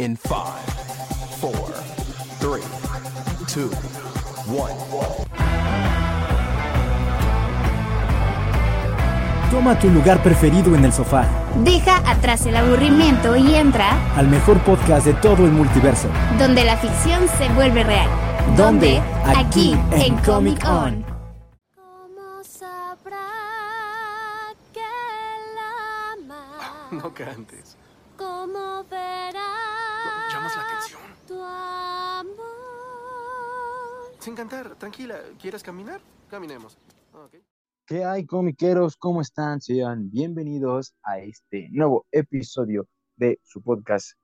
in 5, 4, 3, 2, 1. Toma tu lugar preferido en el sofá, Deja atrás el aburrimiento y entra al mejor podcast de todo el multiverso. donde la ficción se vuelve real. ¿Dónde? Aquí, Aquí, en en Comic Comic On. ¿Cómo sabrá que la ama? No cantes. ¿Cómo verá La tu amor? Sin cantar, tranquila. ¿Quieres caminar? Caminemos. ¿Qué hay, comiqueros? ¿Cómo están? Sean bienvenidos a este nuevo episodio de su podcast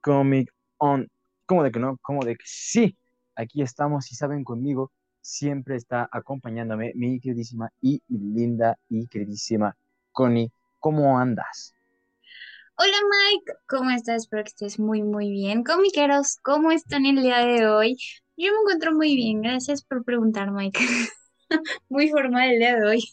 Comic On. ¿Cómo de que no? ¿Cómo de que sí? Aquí estamos y saben conmigo, siempre está acompañándome mi queridísima y mi linda y queridísima Connie. ¿Cómo andas? Hola Mike, ¿cómo estás? Espero que estés muy muy bien. Comiqueros, ¿cómo están el día de hoy? Yo me encuentro muy bien, gracias por preguntar Mike. Muy formal el día de hoy.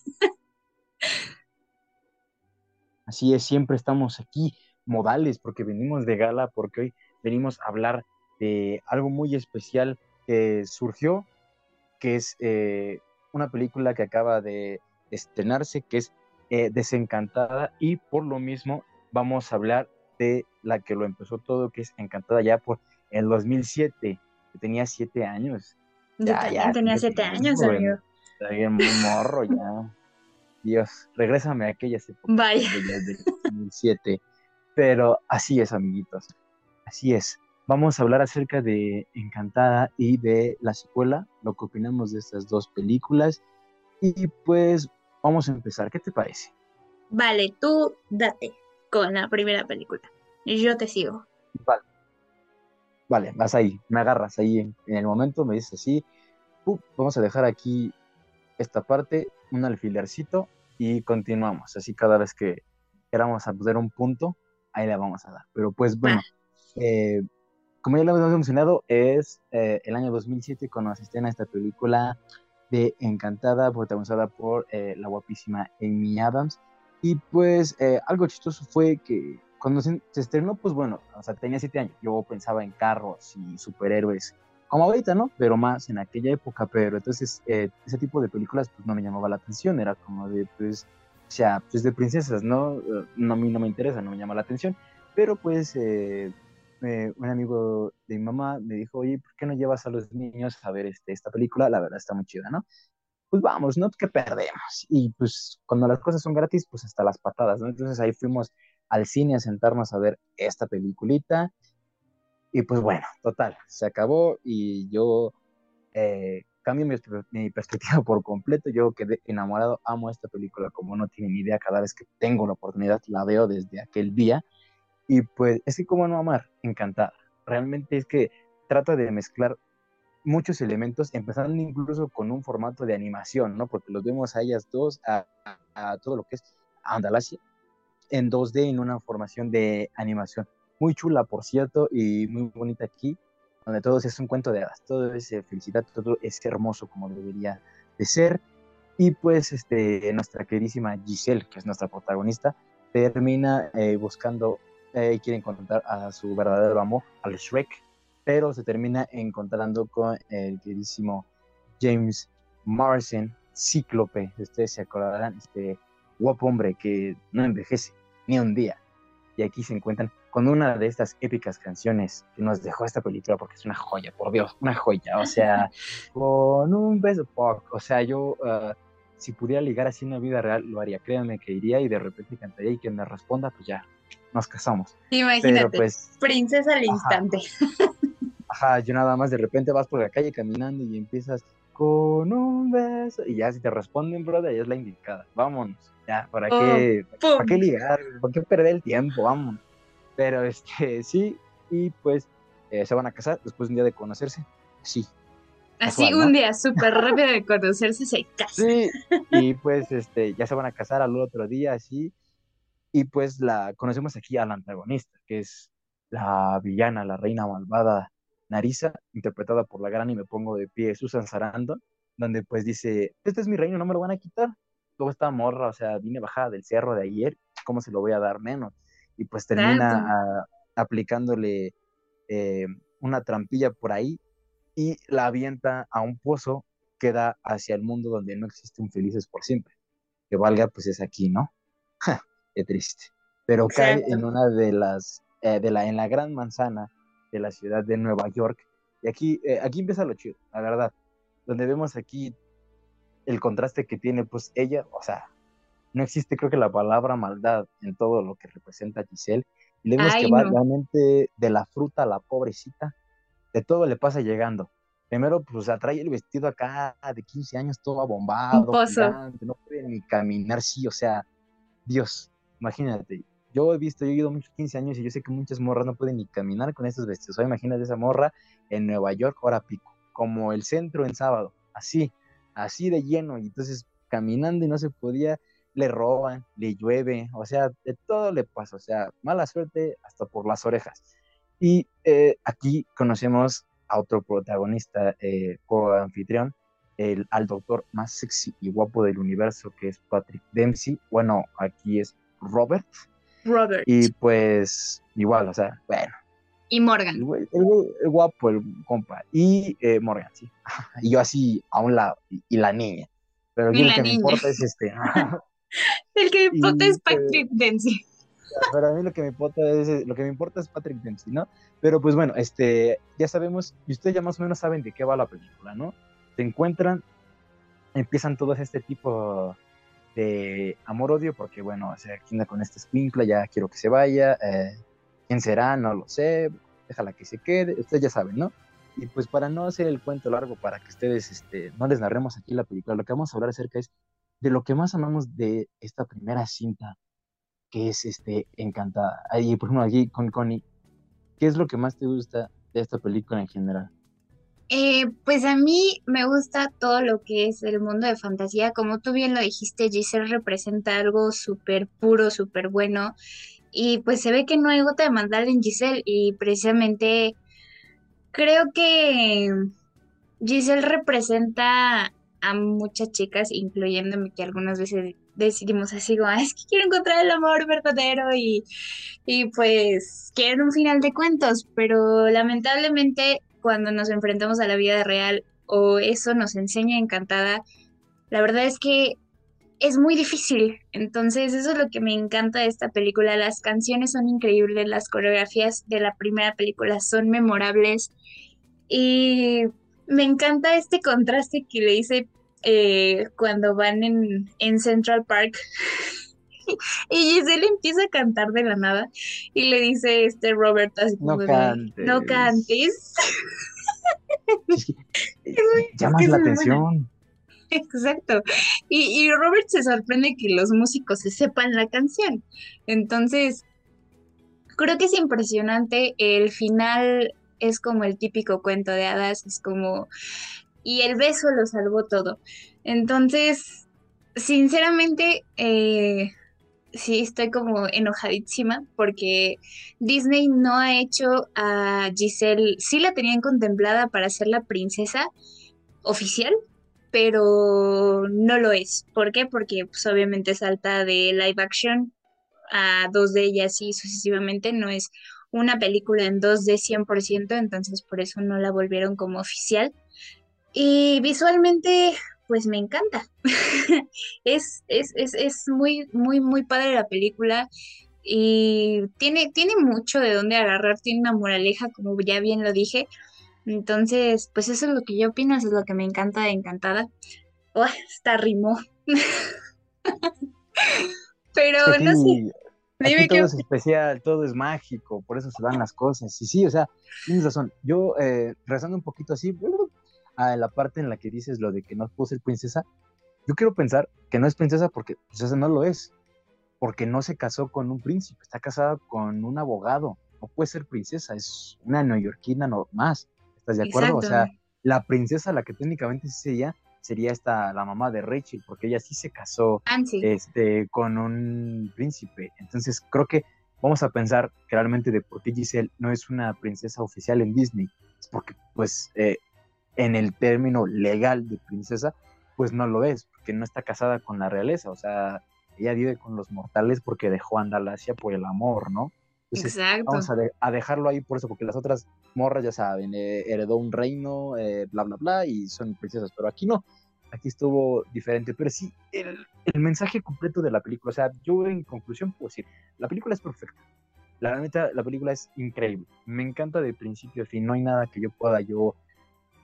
Así es, siempre estamos aquí modales porque venimos de gala, porque hoy venimos a hablar de algo muy especial que surgió, que es eh, una película que acaba de estrenarse, que es eh, Desencantada, y por lo mismo vamos a hablar de la que lo empezó todo, que es Encantada ya por el 2007, que tenía siete años. Yo Ya, ya, tenía siete años, joven. amigo. Está bien muy morro ya. Dios, regrésame a aquellas épocas Vaya. del 2007. Pero así es, amiguitos. Así es. Vamos a hablar acerca de Encantada y de la secuela, lo que opinamos de estas dos películas. Y pues vamos a empezar. ¿Qué te parece? Vale, tú date con la primera película. Yo te sigo. Vale. Vale, vas ahí, me agarras ahí en, en el momento, me dices así. "Pup, vamos a dejar aquí esta parte, un alfilercito y continuamos. Así cada vez que queramos poner un punto, ahí le vamos a dar. Pero pues bueno, eh, como ya lo hemos mencionado, es eh, el año 2007 cuando se estrena esta película de Encantada, protagonizada por eh, la guapísima Amy Adams. Y pues eh, algo chistoso fue que cuando se, se estrenó, pues bueno, o sea, tenía siete años, yo pensaba en carros y superhéroes, como ahorita, ¿no? Pero más en aquella época, pero entonces eh, ese tipo de películas pues no me llamaba la atención, era como de, pues, o sea, pues de princesas, ¿no? Eh, no a mí no me interesa, no me llama la atención, pero pues eh, eh, un amigo de mi mamá me dijo, oye, ¿por qué no llevas a los niños a ver este, esta película? La verdad está muy chida, ¿no? Pues vamos, ¿no? ¿Qué perdemos? Y pues cuando las cosas son gratis, pues hasta las patadas, ¿no? Entonces ahí fuimos al cine a sentarnos a ver esta peliculita. Y pues bueno, total, se acabó y yo eh, cambio mi, mi perspectiva por completo. Yo quedé enamorado, amo esta película como no tienen idea. Cada vez que tengo la oportunidad la veo desde aquel día. Y pues es que como no amar, encantada. Realmente es que trata de mezclar muchos elementos, empezando incluso con un formato de animación, ¿no? Porque los vemos a ellas dos, a, todo lo que es Andalasia, en 2D, en una formación de animación. Muy chula, por cierto, y muy bonita aquí, donde todo es un cuento de hadas, todo es eh, felicidad, todo es hermoso como debería de ser. Y pues este, nuestra queridísima Giselle, que es nuestra protagonista, termina eh, buscando eh, quiere encontrar a su verdadero amor, al Shrek, pero se termina encontrando con el queridísimo James Marsden, Cíclope, ustedes se acordarán, este guapo hombre que no envejece ni un día. Y aquí se encuentran con una de estas épicas canciones que nos dejó esta película, porque es una joya, por Dios, una joya. O sea, con un beso, fuck. O sea, yo, uh, si pudiera ligar así en la vida real, lo haría. Créanme que iría y de repente cantaría y que me responda, pues ya, nos casamos. Imagínate, Pero pues, princesa al Ajá. instante. ajá, yo nada más de repente vas por la calle caminando y empiezas con un beso y ya si te responden, brother, ya es la indicada. Vámonos, ya, ¿para Oh, qué, ¡pum! ¿para qué ligar? ¿Para qué perder el tiempo? Vámonos. Pero este, sí, y pues eh, se van a casar después de un día de conocerse. Sí, Así casual, ¿no? un día súper rápido de conocerse se casa. sí. Y pues este, ya se van a casar al otro día, así. Y pues la conocemos aquí a la antagonista, que es la villana, la reina malvada Narisa, interpretada por la gran y me pongo de pie Susan Sarandon, donde pues dice, este es mi reino, no me lo van a quitar. Luego esta morra, o sea, vine bajada del cerro de ayer, ¿cómo se lo voy a dar menos? Y pues termina a- aplicándole eh, una trampilla por ahí y la avienta a un pozo que da hacia el mundo donde no existe un felices por siempre. Que valga, pues es aquí, ¿no? Ja, Qué triste. Pero cae en una de las, eh, de la, en la gran manzana de la ciudad de Nueva York. Y aquí, eh, aquí empieza lo chido, la verdad. Donde vemos aquí el contraste que tiene, pues ella, o sea, no existe creo que la palabra maldad en todo lo que representa Giselle. Y le vemos Ay, que va no. realmente de la fruta a la pobrecita, de todo le pasa llegando. Primero, pues atrae el vestido acá de 15 años, todo abombado, gigante, no puede ni caminar, sí, o sea, Dios, imagínate. Yo he visto, yo he ido muchos 15 años y yo sé que muchas morras no pueden ni caminar con estos vestidos. O imagínate esa morra en Nueva York, hora pico, como el centro en sábado, así, así de lleno. Y entonces caminando y no se podía, le roban, le llueve, o sea, de todo le pasa, o sea, mala suerte hasta por las orejas. Y eh, aquí conocemos a otro protagonista, eh, co-anfitrión, el, al doctor más sexy y guapo del universo, que es Patrick Dempsey. Bueno, aquí es Robert. Robert Y pues, igual, o sea, bueno, y el, Morgan. güey- el güey- el guapo, el compa. Y eh, Morgan, sí. Y yo así a un lado, y, y la niña. Pero aquí Y lo la que me importa es este. El que y, importa es eh, Patrick Dempsey. pero a mí lo que me importa es lo que me importa es Patrick Dempsey, ¿no? Pero pues bueno, este ya sabemos y ustedes ya más o menos saben de qué va la película, ¿no? Se encuentran, empiezan todos este tipo de amor odio porque bueno, o sea, ¿quién anda con este escuincla? Ya quiero que se vaya, eh, quién será, no lo sé, déjala que se quede, ustedes ya saben, ¿no? Y pues para no hacer el cuento largo, para que ustedes este, no les narremos aquí la película, lo que vamos a hablar acerca es de lo que más amamos de esta primera cinta que es este, encantada. Ahí, por ejemplo, aquí con Connie, ¿qué es lo que más te gusta de esta película en general? Eh, pues a mí me gusta todo lo que es el mundo de fantasía. Como tú bien lo dijiste, Giselle representa algo súper puro, súper bueno. Y pues se ve que no hay gota de maldad en Giselle. Y precisamente creo que Giselle representa a muchas chicas, incluyéndome que algunas veces decidimos así como, "Ah, es que quiero encontrar el amor verdadero y, y pues quieren un final de cuentos, pero lamentablemente cuando nos enfrentamos a la vida real o eso nos enseña Encantada, la verdad es que es muy difícil. Entonces, eso es lo que me encanta de esta película. Las canciones son increíbles, las coreografías de la primera película son memorables y me encanta este contraste que le hice eh, cuando van en, en Central Park. Y Giselle empieza a cantar de la nada y le dice este Robert así No como cantes. no cantes. Es que, eh, llamas que la buena. atención. Exacto. Y, y Robert se sorprende que los músicos se sepan la canción. Entonces, creo que es impresionante. El final es como el típico cuento de hadas, es como... Y el beso lo salvó todo. Entonces, sinceramente, eh, sí estoy como enojadísima porque Disney no ha hecho a Giselle, sí la tenían contemplada para ser la princesa oficial, pero no lo es. ¿Por qué? Porque pues, obviamente salta de live action a 2D y así sucesivamente. No es una película en 2D 100%, entonces por eso no la volvieron como oficial. Y visualmente, pues me encanta. es, es, es, es muy, muy, muy padre la película. Y tiene, tiene mucho de dónde agarrar, tiene una moraleja, como ya bien lo dije. Entonces, pues eso es lo que yo opino, eso es lo que me encanta de Encantada. Oh, hasta rimó. Pero no sé, dime todo es especial, todo es mágico, por eso se dan las cosas. Y sí, o sea, tienes razón. Yo, eh, rezando un poquito así, a la parte en la que dices lo de que no puedo ser princesa, yo quiero pensar que no es princesa porque pues, esa no lo es. Porque no se casó con un príncipe, está casada con un abogado. No puede ser princesa, es una neoyorquina no más. ¿Estás de acuerdo? O sea, Exacto. la princesa, la que técnicamente sí sería, sería esta, la mamá de Rachel, porque ella sí se casó este, con un príncipe. Entonces creo que vamos a pensar realmente de por qué Giselle no es una princesa oficial en Disney. Es porque, pues, eh, en el término legal de princesa, pues no lo es, porque no está casada con la realeza. O sea, ella vive con los mortales porque dejó a Andalasia por el amor, ¿no? Entonces, Exacto. vamos a, de- a dejarlo ahí por eso, porque las otras morras, ya saben, eh, heredó un reino, eh, bla, bla, bla, y son princesas, pero aquí no, aquí estuvo diferente, pero sí, el, el mensaje completo de la película, o sea, yo en conclusión puedo decir, la película es perfecta, la neta, la película es increíble, me encanta de principio a fin, no hay nada que yo pueda yo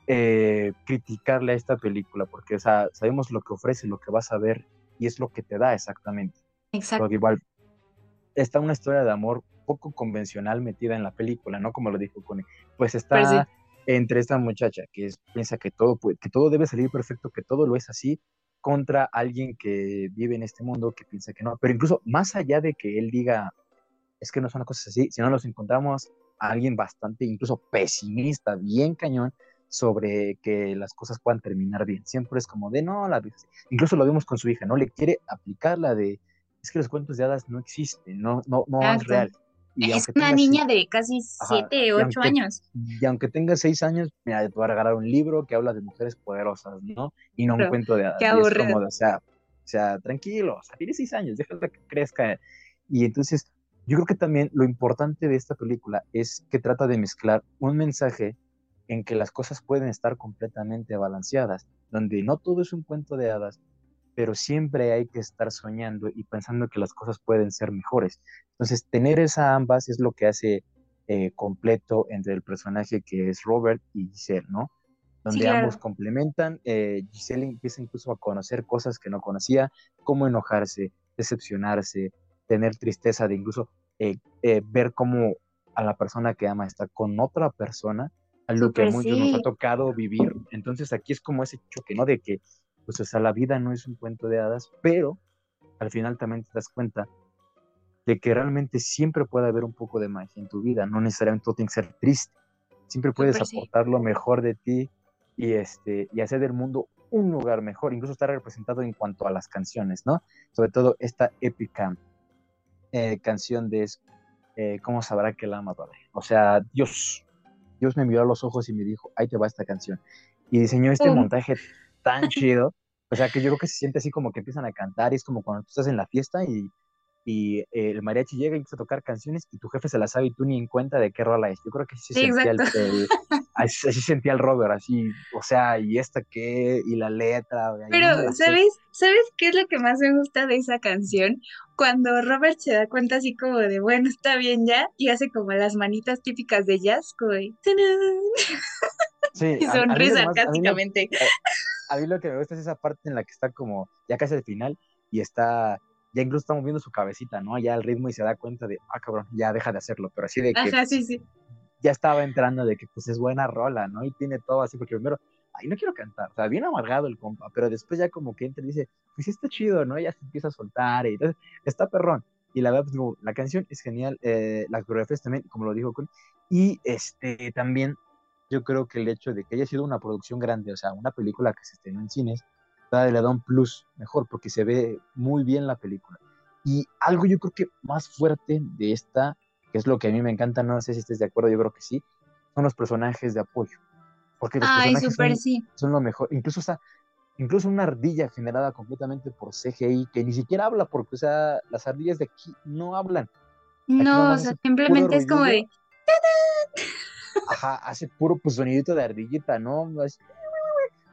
eh, criticarle a esta película, porque, o sea, sabemos lo que ofrece, lo que vas a ver, y es lo que te da exactamente. Exacto. Porque igual está una historia de amor poco convencional metida en la película, ¿no? Como lo dijo Connie. Pues está Pues sí. entre esta muchacha que es- piensa que todo, que todo debe salir perfecto, que todo lo es así, contra alguien que vive en este mundo que piensa que no. Pero incluso más allá de que él diga, es que no son las cosas así, si no nos encontramos a alguien bastante, incluso pesimista, bien cañón, sobre que las cosas puedan terminar bien. Siempre es como de, no, la vida es así". Incluso lo vimos con su hija, ¿no? Le quiere aplicar la de, es que los cuentos de hadas no existen, no, no, no es real. Y Es una niña seis- de casi Ajá, siete, y ocho aunque- años. y aunque tengas seis años, mira, te voy a regalar un libro que habla de mujeres poderosas, ¿no? Y no un Pero, cuento de hadas. qué aburrido. como, o sea, o sea, tranquilo, o sea, tiene seis años, déjala que crezca. Y entonces, yo creo que también lo importante de esta película es que trata de mezclar un mensaje en que las cosas pueden estar completamente balanceadas, donde no todo es un cuento de hadas, pero siempre hay que estar soñando y pensando que las cosas pueden ser mejores. Entonces, tener esa ambas es lo que hace eh, completo entre el personaje que es Robert y Giselle, ¿no? Donde claro. ambos complementan, eh, Giselle empieza incluso a conocer cosas que no conocía, cómo enojarse, decepcionarse, tener tristeza de incluso eh, eh, ver cómo a la persona que ama está con otra persona, a lo que a muchos nos ha tocado vivir. Entonces aquí es como ese choque, ¿no? De que, pues, o sea, la vida no es un cuento de hadas, pero al final también te das cuenta de que realmente siempre puede haber un poco de magia en tu vida, no necesariamente todo tiene que ser triste. Siempre puedes sí. aportar lo mejor de ti y, este, y hacer del mundo un lugar mejor, incluso está representado en cuanto a las canciones, ¿no? Sobre todo esta épica eh, canción de eh, ¿Cómo sabrá que la ama, padre? O sea, Dios, Dios me miró a los ojos y me dijo, ahí te va esta canción. Y diseñó este montaje tan chido, o sea, que yo creo que se siente así como que empiezan a cantar, y es como cuando tú estás en la fiesta y, y eh, el mariachi llega y empieza a tocar canciones y tu jefe se la sabe y tú ni en cuenta de qué rola es. Yo creo que así Sí, sentía el, el- así, así sentía el Robert, así, o sea, y esta qué, y la letra. no Pero, la sé. ¿sabes? ¿Sabes qué es lo que más me gusta de esa canción? Cuando Robert se da cuenta así como de, bueno, está bien ya, y hace como las manitas típicas de jazz, como de, Sí, y sonríe más- a sarcásticamente. a mí lo que me gusta es esa parte en la que está como ya casi al final y está, ya incluso está moviendo su cabecita, ¿no? Ya al ritmo y se da cuenta de, ah, cabrón, ya deja de hacerlo, pero así de que Ajá, sí, sí. ya estaba entrando de que pues es buena rola, ¿no? Y tiene todo así, porque primero, ay, no quiero cantar, o sea, bien amargado el compa, pero después ya como que entra y dice, pues sí está chido, ¿no? Ya se empieza a soltar y entonces está perrón. Y la verdad, pues, como, la canción es genial, eh, las coreografías también, como lo dijo Con, y este también yo creo que el hecho de que haya sido una producción grande, o sea, una película que se estrenó en cines, todavía le da un plus mejor porque se ve muy bien la película. Y algo yo creo que más fuerte de esta, que es lo que a mí me encanta, no sé si estés de acuerdo, yo creo que sí, son los personajes de apoyo. Porque los Ay, personajes súper son, sí. son lo mejor. Incluso está, incluso una ardilla generada completamente por CGI, que ni siquiera habla, porque, o sea, las ardillas de aquí no hablan. No, o sea, simplemente es como de. Ajá, hace puro pues, sonidito de ardillita, ¿no? Así,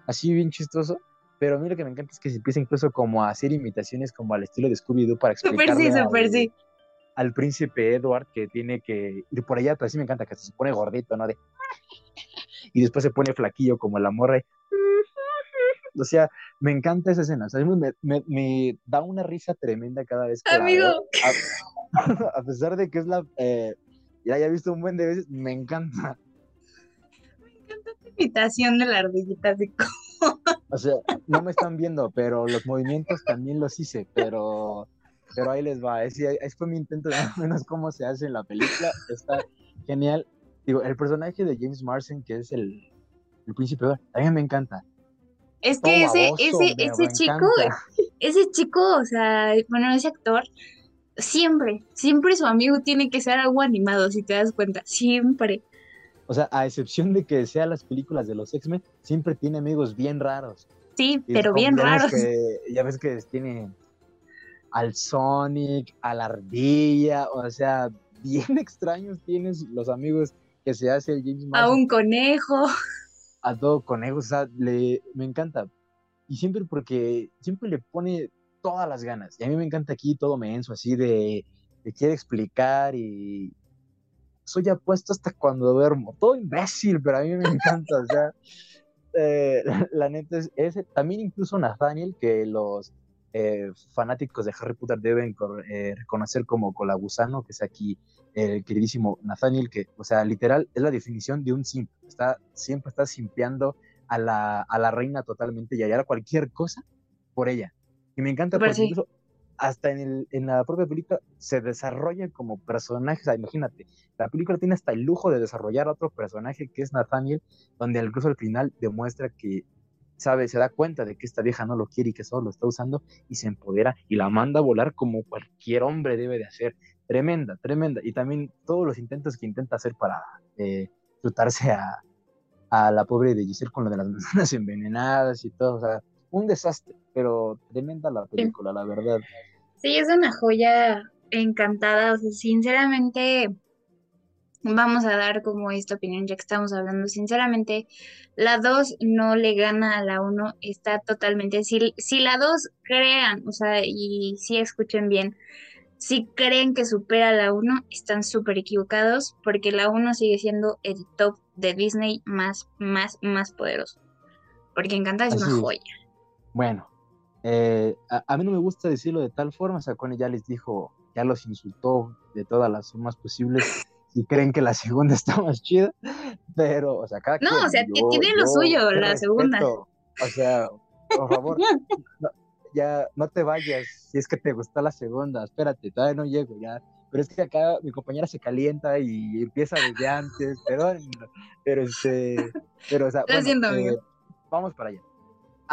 así bien chistoso. Pero a mí lo que me encanta es que se empieza incluso como a hacer imitaciones como al estilo de Scooby-Doo para explicarle sí, súper al, sí. al príncipe Edward que tiene que ir por allá, pero sí me encanta que se pone gordito, ¿no? De... Y después se pone flaquillo como la morra. y- O sea, me encanta esa escena. O sea, me, me- me da una risa tremenda cada vez que la Amigo, veo. A, a pesar de que es la... eh, ya haya visto un buen de veces, me encanta. imitación de la ardillita, así como, O sea, no me están viendo, pero los movimientos también los hice, pero, pero ahí les va. Ese, ese fue mi intento de más o menos cómo se hace en la película. Está genial. Digo, el personaje de James Marsden, que es el, el príncipe, mí me encanta. es Todo que ese, baboso, ese, me ese chico, ese chico, o sea, bueno, ese actor, siempre, siempre su amigo tiene que ser algo animado, si te das cuenta, siempre. O sea, a excepción de que sean las películas de los X-Men, siempre tiene amigos bien raros. Sí, Y pero bien raros. que- ya ves que tiene al Sonic, a la ardilla, o sea, bien extraños tienes los amigos que se hace el James A Marsden un conejo. a todo conejos, o sea, le, me encanta. Y siempre porque siempre le pone todas las ganas. Y a mí me encanta aquí todo menso, así de, de quiere explicar y soy apuesto hasta cuando duermo. Todo imbécil, pero a mí me encanta, o sea, eh, la, la neta es ese. También incluso Nathaniel, que los eh, fanáticos de Harry Potter deben eh, reconocer como colagusano, que es aquí el queridísimo Nathaniel, que, o sea, literal, es la definición de un simp. Está, siempre está simpeando a la, a la reina totalmente y hallar cualquier cosa por ella. Y me encanta Súper porque sí. incluso hasta en, el, en la propia película se desarrolla como personaje. O sea, imagínate, la película tiene hasta el lujo de desarrollar otro personaje que es Nathaniel, donde incluso al final demuestra que sabe, se da cuenta de que esta vieja no lo quiere y que solo lo está usando y se empodera y la manda a volar como cualquier hombre debe de hacer. Tremenda, tremenda. Y también todos los intentos que intenta hacer para eh, a, a la pobre de Giselle con lo de las manzanas envenenadas y todo. O sea, un desastre, pero tremenda la película, la verdad. Sí, es una joya encantada. O sea, sinceramente, vamos a dar como esta opinión ya que estamos hablando. Sinceramente, la 2 no le gana a la 1. Está totalmente. Si, si la 2 crean, o sea, y si escuchen bien, si creen que supera a la 1, están súper equivocados porque la 1 sigue siendo el top de Disney más, más, más poderoso. Porque Encantada es Así una joya. Bueno, eh, a, a mí no me gusta decirlo de tal forma, o sea, Connie ya les dijo, ya los insultó de todas las formas posibles y creen que la segunda está más chida, pero, o sea, cada No, quien, o sea, yo- tiene lo yo suyo, la segunda. O sea, por favor, no, ya no te vayas si es que te gustó la segunda, espérate, todavía no llego, ya. Pero es que acá mi compañera se calienta y empieza desde antes, perdón, pero este, pero o sea, Lo bueno, siento, eh, vamos para allá.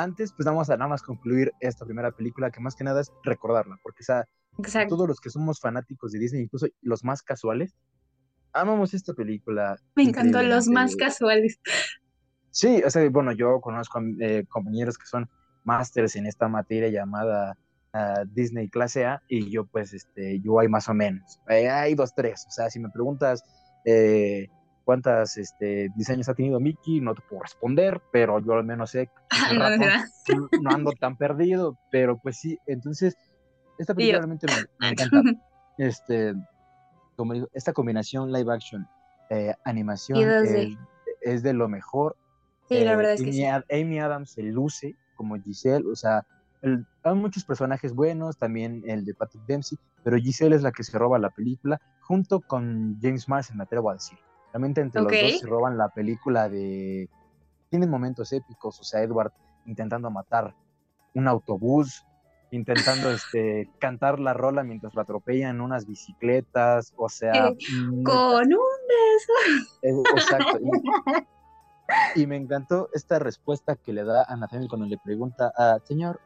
Antes, pues vamos a nada más concluir esta primera película, que más que nada es recordarla, porque o sea, Exacto. todos los que somos fanáticos de Disney, incluso los más casuales, amamos esta película. Me encantó los más casuales. Sí, o sea, bueno, yo conozco eh, compañeros que son másters en esta materia llamada ah, Disney clase A y yo pues, este, yo hay más o menos. Eh, hay dos, tres. O sea, si me preguntas eh, cuántas este, diseños ha tenido Mickey, no te puedo responder, pero yo al menos sé que No, ando tan perdido, pero pues sí, entonces, esta película realmente me, me encanta. Este, como digo, esta combinación live action, eh, animación, Y 2D. es, es de lo mejor. Sí, la Eh, verdad es que Amy, sí. Ad- Amy Adams se luce como Giselle, o sea, el- hay muchos personajes buenos, también el de Patrick Dempsey, pero Giselle es la que se roba la película, junto con James Marsden, me atrevo a decir. Realmente entre los dos se roban la película de... Tienen momentos épicos, o sea, Edward intentando matar un autobús, intentando este, cantar la rola mientras lo atropellan unas bicicletas, o sea... Eh, Con un beso. eh, Exacto. Y, y me encantó esta respuesta que le da a Nathaniel cuando le pregunta a señor,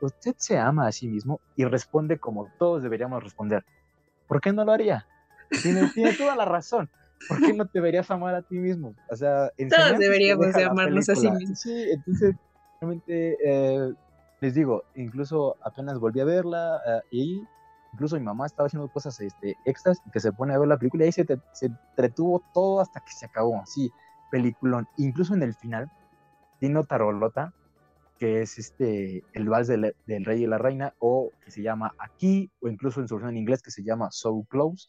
¿usted se ama a sí mismo? Y responde como todos deberíamos responder. ¿Por qué no lo haría? Tiene, tiene toda la razón. ¿Por qué no te deberías amar a ti mismo? O sea, que deberíamos de amarnos a sí mismos. Sí, entonces, realmente, eh, les digo, incluso apenas volví a verla eh, y incluso mi mamá estaba haciendo cosas este, extras y que se pone a ver la película y ahí se, te- se entretuvo todo hasta que se acabó, así, peliculón. Incluso en el final, tiene otra rolota que es este, el vals del, del rey y la reina, o que se llama Aquí, o incluso en su versión en inglés que se llama So Close,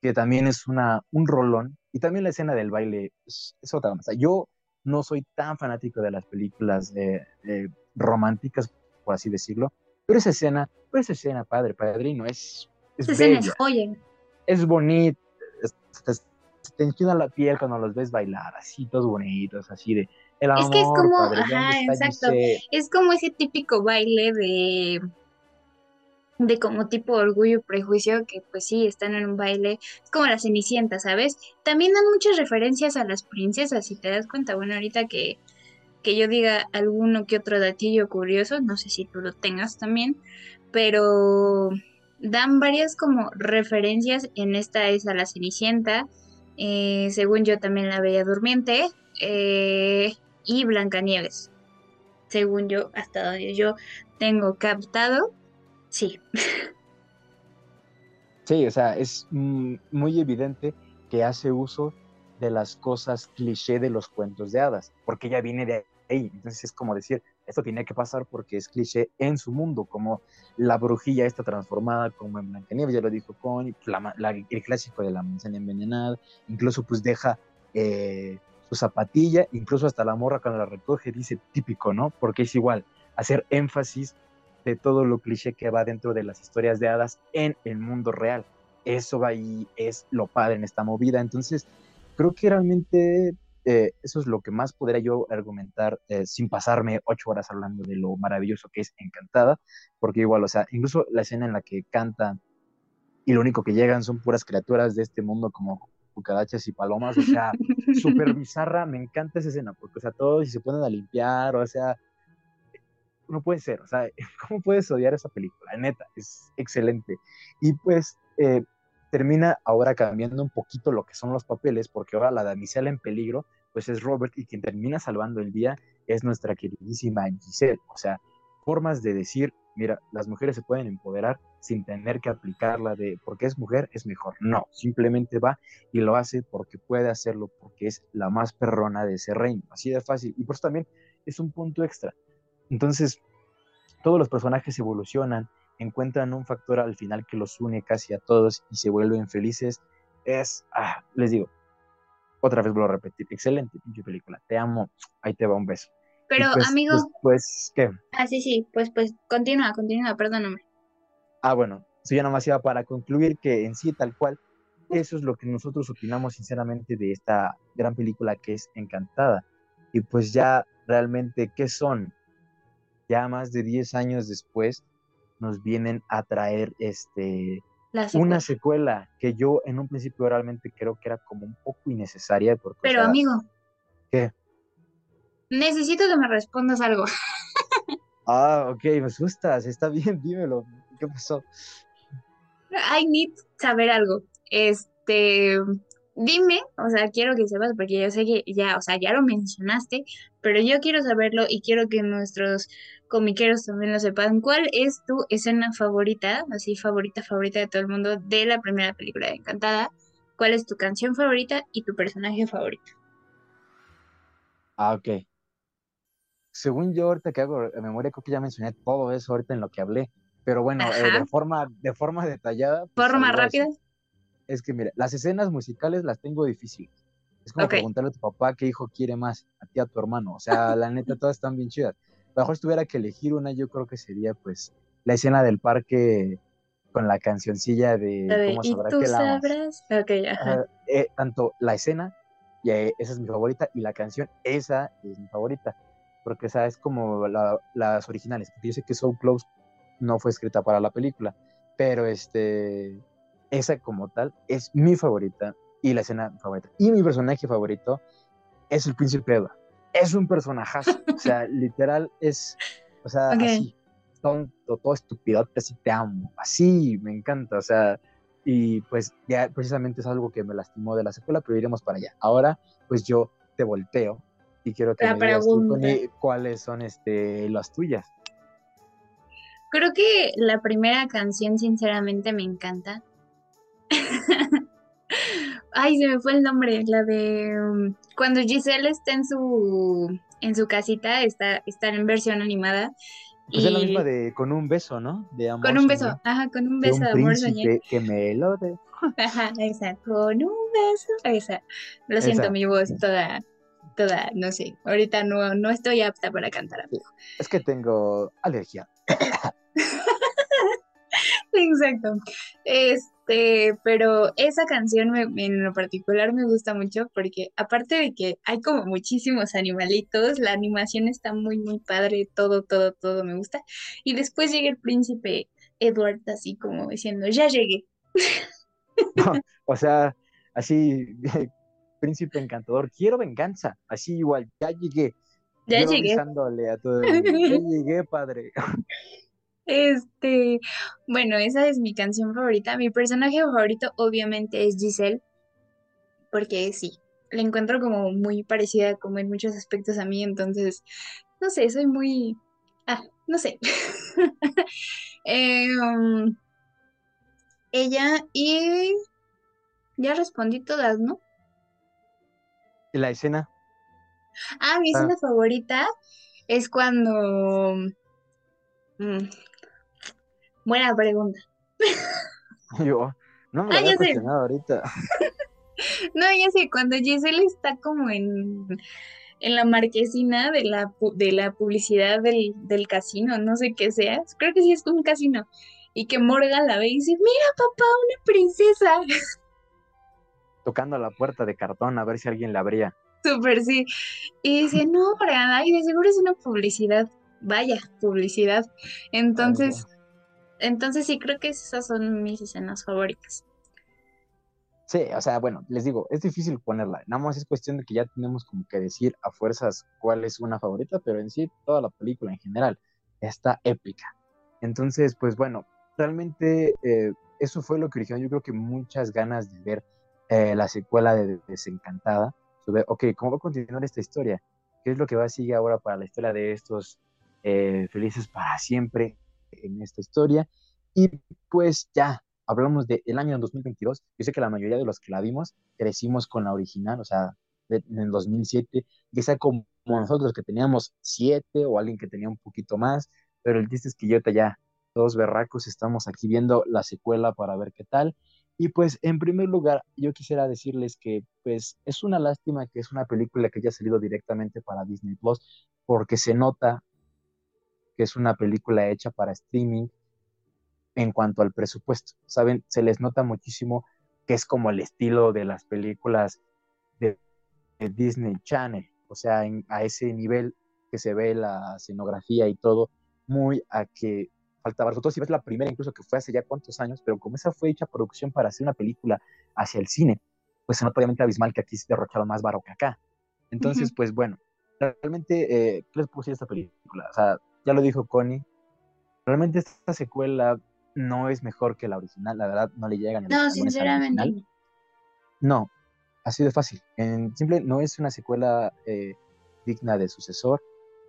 que también es una, un rolón, y también la escena del baile es, es otra cosa. Yo no soy tan fanático de las películas eh, eh, románticas, por así decirlo, pero esa escena, pero esa escena, padre, padrino, es, es Esa escena es bella, joya. es bonita, te, enchina la piel cuando los ves bailar, así, todos bonitos, así de, el amor, Es que es como- padre, ¿dónde ajá, exacto. Es como ese típico baile de, de como tipo orgullo y prejuicio, que pues sí, están en un baile. Es como la Cenicienta, ¿sabes? También dan muchas referencias a las princesas, si te das cuenta. Bueno, ahorita que, que yo diga alguno que otro datillo curioso, no sé si tú lo tengas también, pero dan varias como referencias. En esta es a la Cenicienta, eh, según yo también la Bella Durmiente, eh, y Blancanieves según yo, hasta donde yo tengo captado, sí. Sí, o sea, es mm, muy evidente que hace uso de las cosas cliché de los cuentos de hadas, porque ella viene de ahí. Entonces es como decir, esto tiene que pasar porque es cliché en su mundo, como la brujilla está transformada como en Blancanieves, ya lo dijo ma- la- el clásico de la manzana envenenada, incluso pues deja eh, su zapatilla, incluso hasta la morra cuando la recoge dice típico, ¿no? Porque es igual, hacer énfasis de todo lo cliché que va dentro de las historias de hadas en el mundo real. Eso va ahí, es lo padre en esta movida. Entonces, creo que realmente eh, eso es lo que más podría yo argumentar eh, sin pasarme ocho horas hablando de lo maravilloso que es Encantada, porque igual, o sea, incluso la escena en la que canta y lo único que llegan son puras criaturas de este mundo como cucarachas y palomas, o sea, súper bizarra, me encanta esa escena, porque, o sea, todos se ponen a limpiar, o sea, no puede ser, o sea, ¿cómo puedes odiar esa película? Neta, es excelente. Y pues eh, termina ahora cambiando un poquito lo que son los papeles, porque ahora la damisela en peligro, pues es Robert, y quien termina salvando el día es nuestra queridísima Giselle. O sea, formas de decir, mira, las mujeres se pueden empoderar sin tener que aplicarla de porque es mujer, es mejor. No, simplemente va y lo hace porque puede hacerlo, porque es la más perrona de ese reino. Así de fácil. Y por eso también es un punto extra. Entonces, todos los personajes evolucionan, encuentran un factor al final que los une casi a todos y se vuelven felices. Es, ah, les digo, otra vez vuelvo a repetir, excelente pinche película, te amo, ahí te va un beso. Pero, pues, amigo, Después, ¿qué? ah, sí, sí, pues, pues, continúa, continúa, perdóname. Ah, bueno, eso ya nomás iba para concluir que en sí, tal cual, eso es lo que nosotros opinamos sinceramente de esta gran película que es Encantada. Y pues ya realmente, ¿qué son? Ya más de 10 años después nos vienen a traer este, una secuela. que yo en un principio realmente creo que era como un poco innecesaria. Porque, o Pero, sea, amigo, ¿qué? necesito que me respondas algo. Ah, ok, me asustas, está bien, dímelo. ¿Qué pasó? I need saber algo. Este, dime, o sea, quiero que sepas, porque yo sé que ya, o sea, ya lo mencionaste, pero yo quiero saberlo y quiero que nuestros comiqueros también lo sepan. ¿Cuál es tu escena favorita, así favorita, favorita de todo el mundo de la primera película de Encantada? ¿Cuál es tu canción favorita y tu personaje favorito? Ah, ok. Según yo ahorita que hago memoria, creo que ya mencioné todo eso ahorita en lo que hablé. Pero bueno, eh, de forma, de forma detallada, pues, ¿Forma rápida? Es que mira, las escenas musicales las tengo difíciles. Es como preguntarle a tu papá qué hijo quiere más, a ti a tu hermano. O sea, la neta, todas están bien chidas. Lo mejor si tuviera que elegir una, yo creo que sería pues la escena del parque con la cancioncilla de La de, ¿Cómo ¿y sabrá tú que la sabrás? Ajá. Eh, tanto la escena, y, eh, esa es mi favorita, y la canción, esa es mi favorita, porque esa es como la- las originales, porque yo sé que So Close no fue escrita para la película, pero este, esa como tal es mi favorita y la escena favorita. Y mi personaje favorito es el príncipe Edward. Es un personajazo, o sea, literal es, o sea, así, tonto, todo estupidote, así te amo, así, me encanta, o sea, y pues ya precisamente es algo que me lastimó de la secuela, pero iremos para allá. Ahora, pues yo te volteo y quiero que La me digas tú. Connie, cuáles son este, las tuyas. Creo que la primera canción, sinceramente, me encanta. Ay, se me fue el nombre, la de um, cuando Giselle está en su en su casita, está, está en versión animada. Pues es la y misma de con un beso, ¿no? De amor. con un beso, soñé, ajá, con un de beso un de amor soñé. que me lo de. Ajá, esa, con un beso, esa. Lo siento, Esa. mi voz toda, toda, no sé, ahorita no, no estoy apta para cantar. amigo. Es que tengo alergia. Exacto. Este, pero esa canción me- en lo particular me gusta mucho porque aparte de que hay como muchísimos animalitos, la animación está muy, muy padre, todo, todo, todo me gusta. Y después llega el príncipe Edward así como diciendo, ya llegué. O sea, así, príncipe encantador, quiero venganza. Así igual, ya llegué. Ya Yo llegué. a todo ya llegué, padre. Este, bueno, esa es mi canción favorita. Mi personaje favorito obviamente es Giselle, porque sí, la encuentro como muy parecida como en muchos aspectos a mí, entonces, no sé, soy muy, ah, no sé. Eh, um, ella y ya respondí todas, ¿no? Y la escena, Ah, mi Ah. escena favorita es cuando... Mm, Buena pregunta. yo, no me Ah, había cuestionado ahorita. No, ya sé, cuando Giselle está como en, en la marquesina de la, de la publicidad del, del casino, no sé qué sea, creo que sí es un casino, y que Morgan la ve y dice, mira papá, una princesa. Tocando la puerta de cartón a ver si alguien la abría. Súper sí. Y dice, no, Morgan, ay, de seguro es una publicidad. Vaya, publicidad. Entonces, entonces sí, creo que esas son mis escenas favoritas. Sí, o sea, bueno, les digo, es difícil ponerla. Nada más es cuestión de que ya tenemos como que decir a fuerzas cuál es una favorita, pero en sí toda la película en general está épica. Entonces, pues bueno, realmente eh, eso fue lo que originó yo creo que muchas ganas de ver eh, la secuela de Desencantada. Sobre, ok, ¿cómo va a continuar esta historia? ¿Qué es lo que va a seguir ahora para la historia de estos eh, felices para siempre en esta historia? Y pues ya, hablamos del año 2022. Yo sé que la mayoría de los que la vimos crecimos con la original, o sea, de- en el 2007, ya sea como nosotros que teníamos siete o alguien que tenía un poquito más, pero el chiste es que yo te ya, todos berracos, estamos aquí viendo la secuela para ver qué tal. Y pues, en primer lugar, yo quisiera decirles que, pues, es una lástima que es una película que haya salido directamente para Disney Plus, porque se nota que es una película hecha para streaming en cuanto al presupuesto. Saben, se les nota muchísimo que es como el estilo de las películas de, de Disney Channel, o sea, en- a ese nivel que se ve la escenografía y todo, muy a que faltaba. Sobre todo si ves la primera, incluso que fue hace ya cuántos años, pero como esa fue hecha producción para hacer una película hacia el cine, pues se nota obviamente abismal que aquí se derrocharon más baro que acá. Entonces, pues bueno, realmente, eh, ¿qué les puedo decir de esta película? O sea, ya lo dijo Connie, realmente esta secuela no es mejor que la original, la verdad no le llegan No, talones a la sinceramente. No, así de fácil. En simple, no es una secuela eh, digna de sucesor,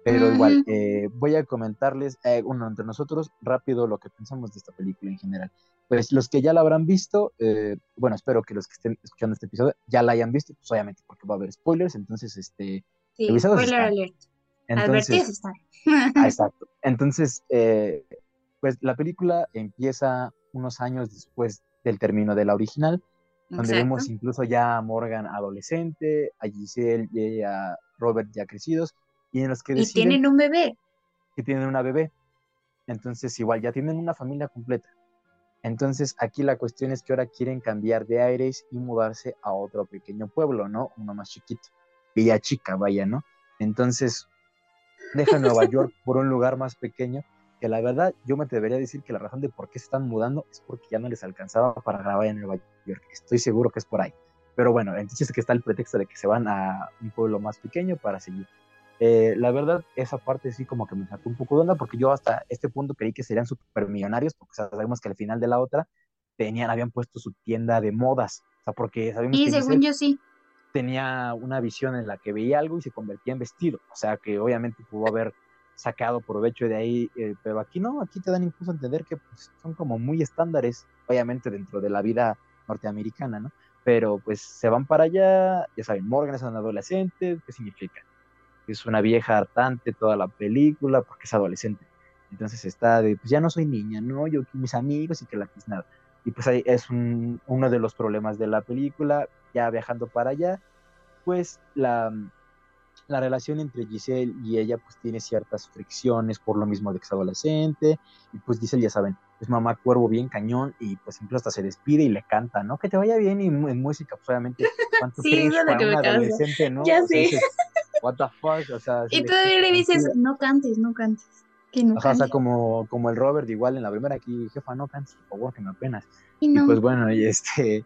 pero igual, eh, voy a comentarles, eh, uno entre nosotros, rápido lo que pensamos de esta película en general. Pues los que ya la habrán visto, bueno, espero que los que estén escuchando este episodio ya la hayan visto, pues obviamente porque va a haber spoilers, entonces, este, Sí, spoiler alert. Entonces, están. Ah, exacto. Entonces, eh, pues la película empieza unos años después del término de la original, donde Exacto. vemos incluso ya a Morgan adolescente, a Giselle y a Robert ya crecidos, y en los que Y deciden tienen un bebé. que tienen una bebé. Entonces, igual, ya tienen una familia completa. Entonces, aquí la cuestión es que ahora quieren cambiar de aires y mudarse a otro pequeño pueblo, ¿no? Uno más chiquito. Villa Chica, vaya, ¿no? Entonces, deja Nueva York por un lugar más pequeño, que la verdad yo me atrevería a decir que la razón de por qué se están mudando es porque ya no les alcanzaba para grabar en Nueva York. Estoy seguro que es por ahí. Pero bueno, entonces que está el pretexto de que se van a un pueblo más pequeño para seguir. Eh, la verdad, esa parte sí como que me sacó un poco de onda porque yo hasta este punto creí que serían super millonarios, porque sabemos que al final de la otra tenían, habían puesto su tienda de modas. O sea, porque sabemos Y que según yo sí. Tenía una visión en la que veía algo y se convertía en vestido. O sea, que obviamente pudo haber sacado provecho de ahí, eh, pero aquí no, aquí te dan incluso a entender que pues, son como muy estándares, obviamente dentro de la vida norteamericana, ¿no? Pero pues se van para allá, ya saben, Morgan es un adolescente, ¿qué significa? Es una vieja hartante toda la película porque es adolescente. Entonces está de, pues ya no soy niña, ¿no? Yo mis amigos y que la nada. Y pues ahí es un, uno de los problemas de la película, ya viajando para allá, pues la, la relación entre Giselle y ella pues tiene ciertas fricciones por lo mismo de que es adolescente y pues Giselle ya saben es mamá cuervo bien cañón y pues incluso hasta se despide y le canta no que te vaya bien y en música pues obviamente cuánto Sí, para adolescente no Ya O sea, sé. dices, what the fuck o sea se Y le todavía quita le dices, no cantes, no cantes. Que no Ajá, o sea, como, como el Robert, igual en la primera aquí, jefa, no cantes, por favor, que me apenas. Y Y no. pues bueno, y este,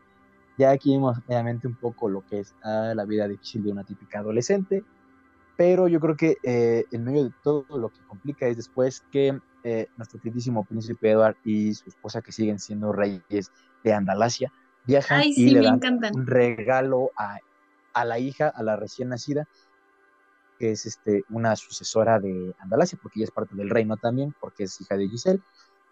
ya aquí vimos obviamente un poco lo que es ah, la vida difícil de una típica adolescente, pero yo creo que eh, en medio de todo lo que complica es después que eh, nuestro queridísimo príncipe Edward y su esposa, que siguen siendo reyes de Andalasia, viajan Ay, y sí, le me dan encantan. un regalo a, a la hija, a la recién nacida, que es este, una sucesora de Andalasia, porque ella es parte del reino también, porque es hija de Giselle.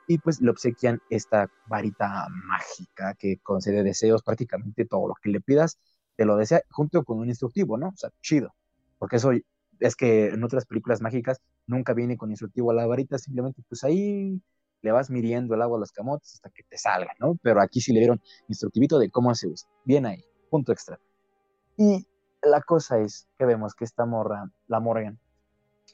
y pues le obsequian esta varita mágica que concede deseos, prácticamente todo lo que le pidas te lo desea, junto con un instructivo, ¿no? O sea, chido, porque eso es que en otras películas mágicas nunca viene con instructivo a la varita, simplemente pues ahí le vas midiendo el agua a los camotes hasta que te salga, ¿no? Pero aquí sí le dieron instructivito de cómo se usa. Bien ahí, punto extra. Y la cosa es que vemos que esta morra, la Morgan,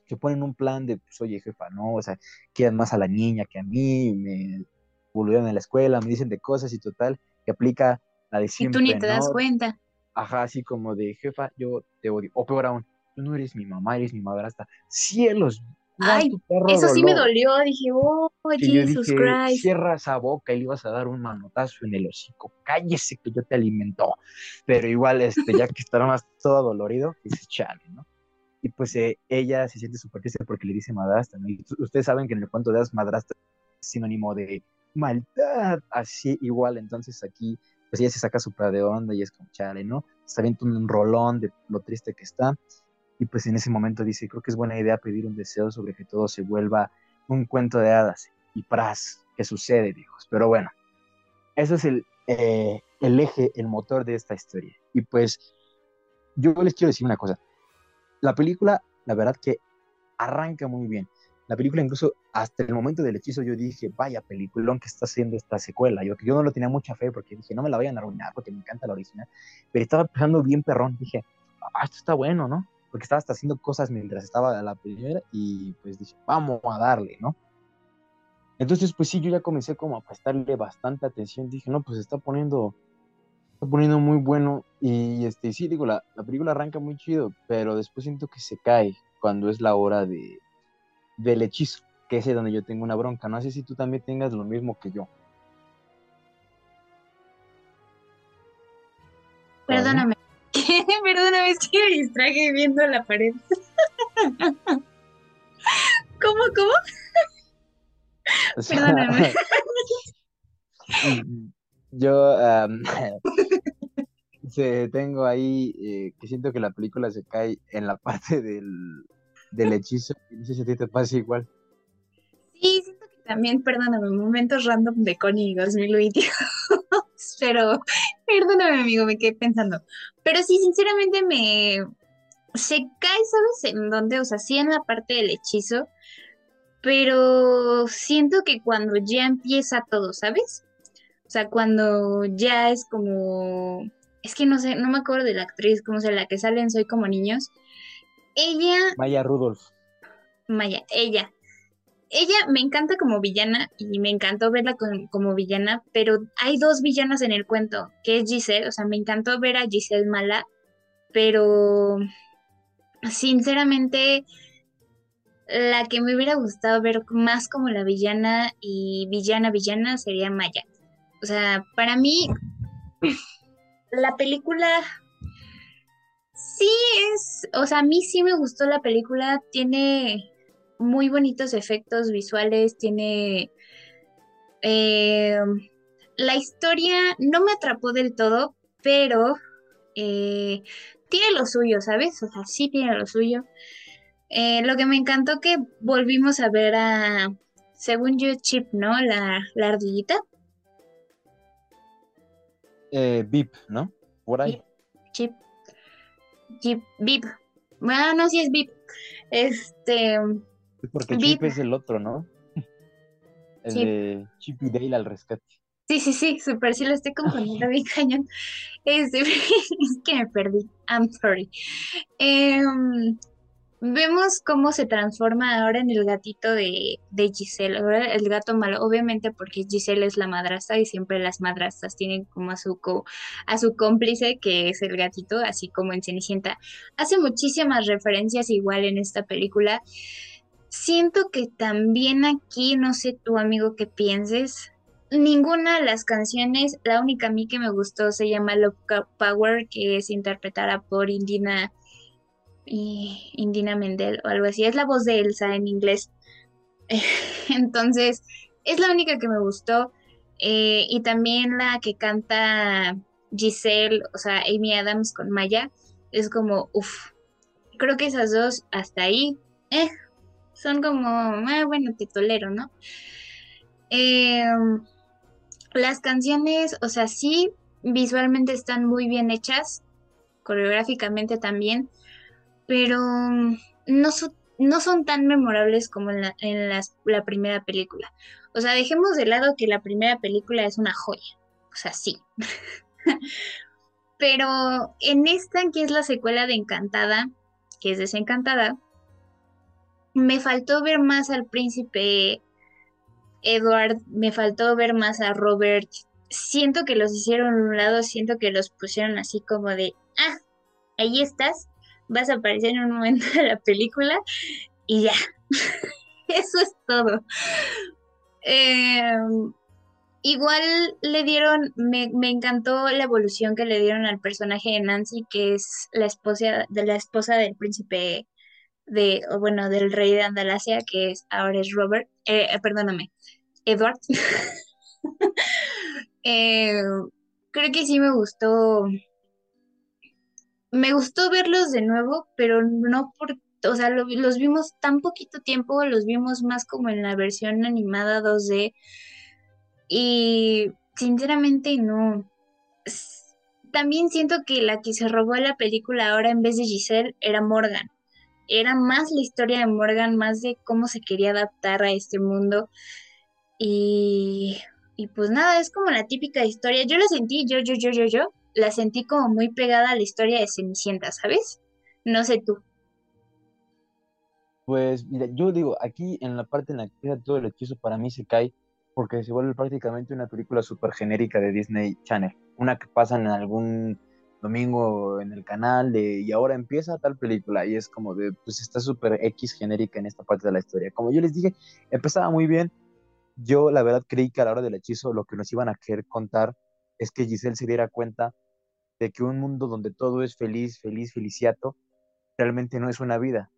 se pone en un plan de, pues, oye, jefa, no, o sea, quedan más a la niña que a mí, me volvieron en la escuela, me dicen de cosas y total, que aplica la de Y siempre, tú ni te das cuenta. Ajá, así como de, jefa, yo te odio. O peor aún, tú no eres mi mamá, eres mi madrastra. Cielos, Ay, Eso sí me dolió. Dije, oh, Que yo Jesus dije, Christ. cierra esa boca y le ibas a dar un manotazo en el hocico. Cállese que yo te alimentó. Pero igual, este, ya que está más todo dolorido, dices, chale, ¿no? Y pues eh, ella se siente súper triste porque le dice madrastra, ¿no? Y ustedes saben que en el cuento de las madrastra es sinónimo de maldad, así igual. Entonces aquí, pues ella se saca súper de onda y es como, chale, ¿no? Está viendo un rolón de lo triste que está. Y pues en ese momento dice, creo que es buena idea pedir un deseo sobre que todo se vuelva un cuento de hadas. Y pras, ¿qué sucede, viejos? Pero bueno, eso es el, eh, el eje, el motor de esta historia. Y pues yo les quiero decir una cosa. La película, la verdad que arranca muy bien. La película incluso hasta el momento del hechizo yo dije, vaya peliculón que está haciendo esta secuela. Yo, yo no lo tenía mucha fe porque dije, no me la vayan a arruinar porque me encanta la original. Pero estaba empezando bien perrón. Dije, ah, esto está bueno, ¿no? Porque estaba hasta haciendo cosas mientras estaba la primera y pues dije, vamos a darle, ¿no? Entonces, pues sí, yo ya comencé como a prestarle bastante atención. Dije, no, pues está poniendo, está poniendo muy bueno. Y este, sí, digo, la, la película arranca muy chido, pero después siento que se cae cuando es la hora de, del hechizo, que es donde yo tengo una bronca. No sé si tú también tengas lo mismo que yo. Perdóname. Perdóname, es que me distraje viendo la pared. ¿Cómo, cómo? O sea, Perdóname. yo se- tengo ahí eh, que siento que la película se cae en la parte del, del hechizo. No sé si a ti te pasa igual. Sí, siento que también, perdóname, momentos random de Connie 2022. Pero, perdóname, amigo, me quedé pensando. Pero sí, sinceramente me. Se cae, ¿sabes en dónde? O sea, sí en la parte del hechizo. Pero siento que cuando ya empieza todo, ¿sabes? O sea, cuando ya es como. Es que no sé, no me acuerdo de la actriz, como sea, la que sale en Soy como niños. Ella Maya Rudolph. Maya, ella. Ella me encanta como villana y me encantó verla como villana, pero hay dos villanas en el cuento, que es Giselle, o sea, me encantó ver a Giselle mala, pero sinceramente la que me hubiera gustado ver más como la villana y villana villana sería Maya. O sea, para mí la película sí es, o sea, a mí sí me gustó la película, tiene muy bonitos efectos visuales, tiene... eh, la historia no me atrapó del todo, pero eh, tiene lo suyo, ¿sabes? O sea, sí tiene lo suyo. Eh, lo que me encantó que volvimos a ver a, según yo, Chip, ¿no? La, la ardillita. Eh, Vip, ¿no? Por ahí. Chip. Chip, Vip. Bueno, no, sí es Vip. Este, Porque. Chip es el otro, ¿no? El Chip. de Chip y Dale al rescate. Sí, sí, sí, súper, sí lo estoy confundiendo bien cañón. Este, es que me perdí, I'm sorry. Em, vemos cómo se transforma ahora en el gatito de, de Giselle, ahora el gato malo, obviamente porque Giselle es la madrastra y siempre las madrastras tienen como a su, co- a su cómplice que es el gatito, así como en Cenicienta. Hace muchísimas referencias igual en esta película. Siento que también aquí, no sé tu amigo qué pienses, Ninguna de las canciones, la única a mí que me gustó se llama Love Power, que es interpretada por Indina, y- Indina Mendel o algo así. Es la voz de Elsa en inglés. Entonces, es la única que me gustó. Eh, y también la que canta Giselle, o sea, Amy Adams con Maya, es como, uff. Creo que esas dos hasta ahí, eh, son como, ah, bueno, te tolero, ¿no? Em, las canciones, o sea, sí, visualmente están muy bien hechas, coreográficamente también, pero mm, no, son no son tan memorables como en, la, en la primera película. O sea, dejemos de lado que la primera película es una joya. O sea, sí. Pero en esta, que es la secuela de Encantada, que es Desencantada, me faltó ver más al príncipe Edward, me faltó ver más a Robert. Siento que los hicieron a un lado, siento que los pusieron así como de, ah, ahí estás, vas a aparecer en un momento de la película y ya. Eso es todo. Em, igual le dieron, me, me encantó la evolución que le dieron al personaje de Nancy, que es la esposa de la esposa del príncipe de, bueno, del rey de Andalasia, que es ahora es Robert, eh, eh, perdóname, Edward. Eh, creo que sí me gustó, me gustó verlos de nuevo, pero no por, o sea, lo- los vimos tan poquito tiempo, los vimos más como en la versión animada 2D y sinceramente no. También siento que la que se robó la película ahora en vez de Giselle era Morgan. Era más la historia de Morgan, más de cómo se quería adaptar a este mundo. Y, y pues nada, es como la típica historia. Yo la sentí, yo, yo, yo, yo, yo, la sentí como muy pegada a la historia de Cenicienta, ¿sabes? No sé tú. Pues mira, yo digo, aquí en la parte en la que empieza todo el hechizo para mí se cae porque se vuelve prácticamente una película súper genérica de Disney Channel, una que pasan en algún domingo en el canal de, y ahora empieza tal película y es como de, pues está súper X genérica en esta parte de la historia. Como yo les dije, empezaba muy bien, yo la verdad creí que a la hora del hechizo lo que nos iban a querer contar es que Giselle se diera cuenta de que un mundo donde todo es feliz, feliz, feliciato, realmente no es una vida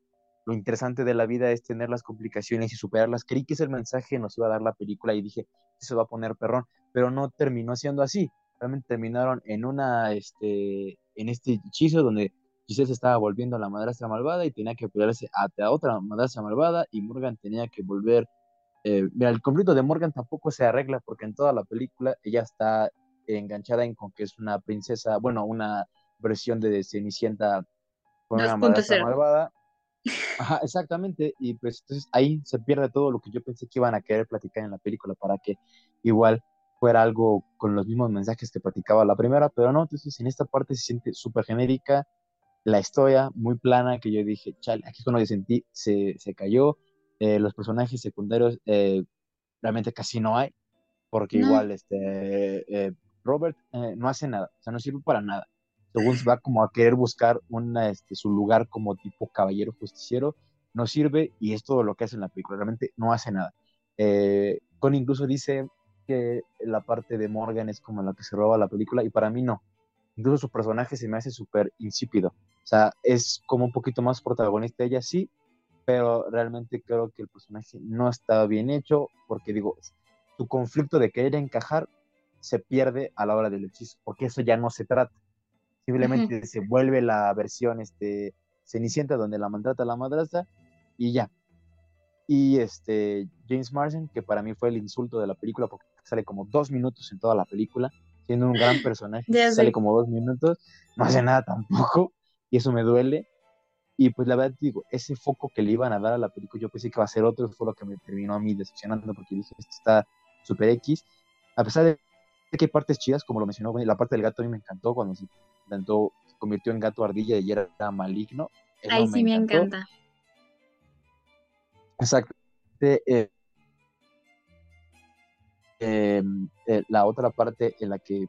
lo interesante de la vida es tener las complicaciones y superarlas. Creí que ese mensaje nos iba a dar la película y dije, eso va a poner perrón, pero no terminó siendo así. Realmente terminaron en una, este, en este hechizo donde Giselle se estaba volviendo la madrastra malvada y tenía que pelearse a, a otra madrastra malvada y Morgan tenía que volver. eh, mira, el conflicto de Morgan tampoco se arregla porque en toda la película ella está enganchada en con que es una princesa, bueno, una versión de Cenicienta con una 2.0. madrastra malvada Ajá, exactamente. Y pues entonces ahí se pierde todo lo que yo pensé que iban a querer platicar en la película para que igual fuera algo con los mismos mensajes que platicaba la primera, pero no, entonces en esta parte se siente súper genérica, la historia muy plana, que yo dije, chale, aquí cuando yo sentí, se, se cayó, eh, los personajes secundarios eh, realmente casi no hay, porque No. igual este, eh, Robert eh, no hace nada, o sea, no sirve para nada según se va como a querer buscar una, este, su lugar como tipo caballero justiciero, no sirve y es todo lo que hace en la película, realmente no hace nada. Eh, Con incluso dice que la parte de Morgan es como la que se roba la película y para mí no. Incluso su personaje se me hace súper insípido. O sea, es como un poquito más protagonista ella, sí, pero realmente creo que el personaje no está bien hecho porque digo, tu conflicto de querer encajar se pierde a la hora del hechizo, porque eso ya no se trata simplemente se vuelve la versión este, Cenicienta donde la maltrata la madrastra y ya. Y este James Marsden, que para mí fue el insulto de la película porque sale como dos minutos en toda la película, siendo un gran personaje, sale como dos minutos, no hace nada tampoco, y eso me duele. Y pues la verdad digo, ese foco que le iban a dar a la película, yo pensé que iba a ser otro, fue lo que me terminó a mí decepcionando porque dije, esto está super X, a pesar de que hay partes chidas, como lo mencionó, la parte del gato a mí me encantó cuando se, intentó- se convirtió en gato ardilla y era maligno. Ay, sí, me encanta. Exacto. Eh, eh, eh, la otra parte en la que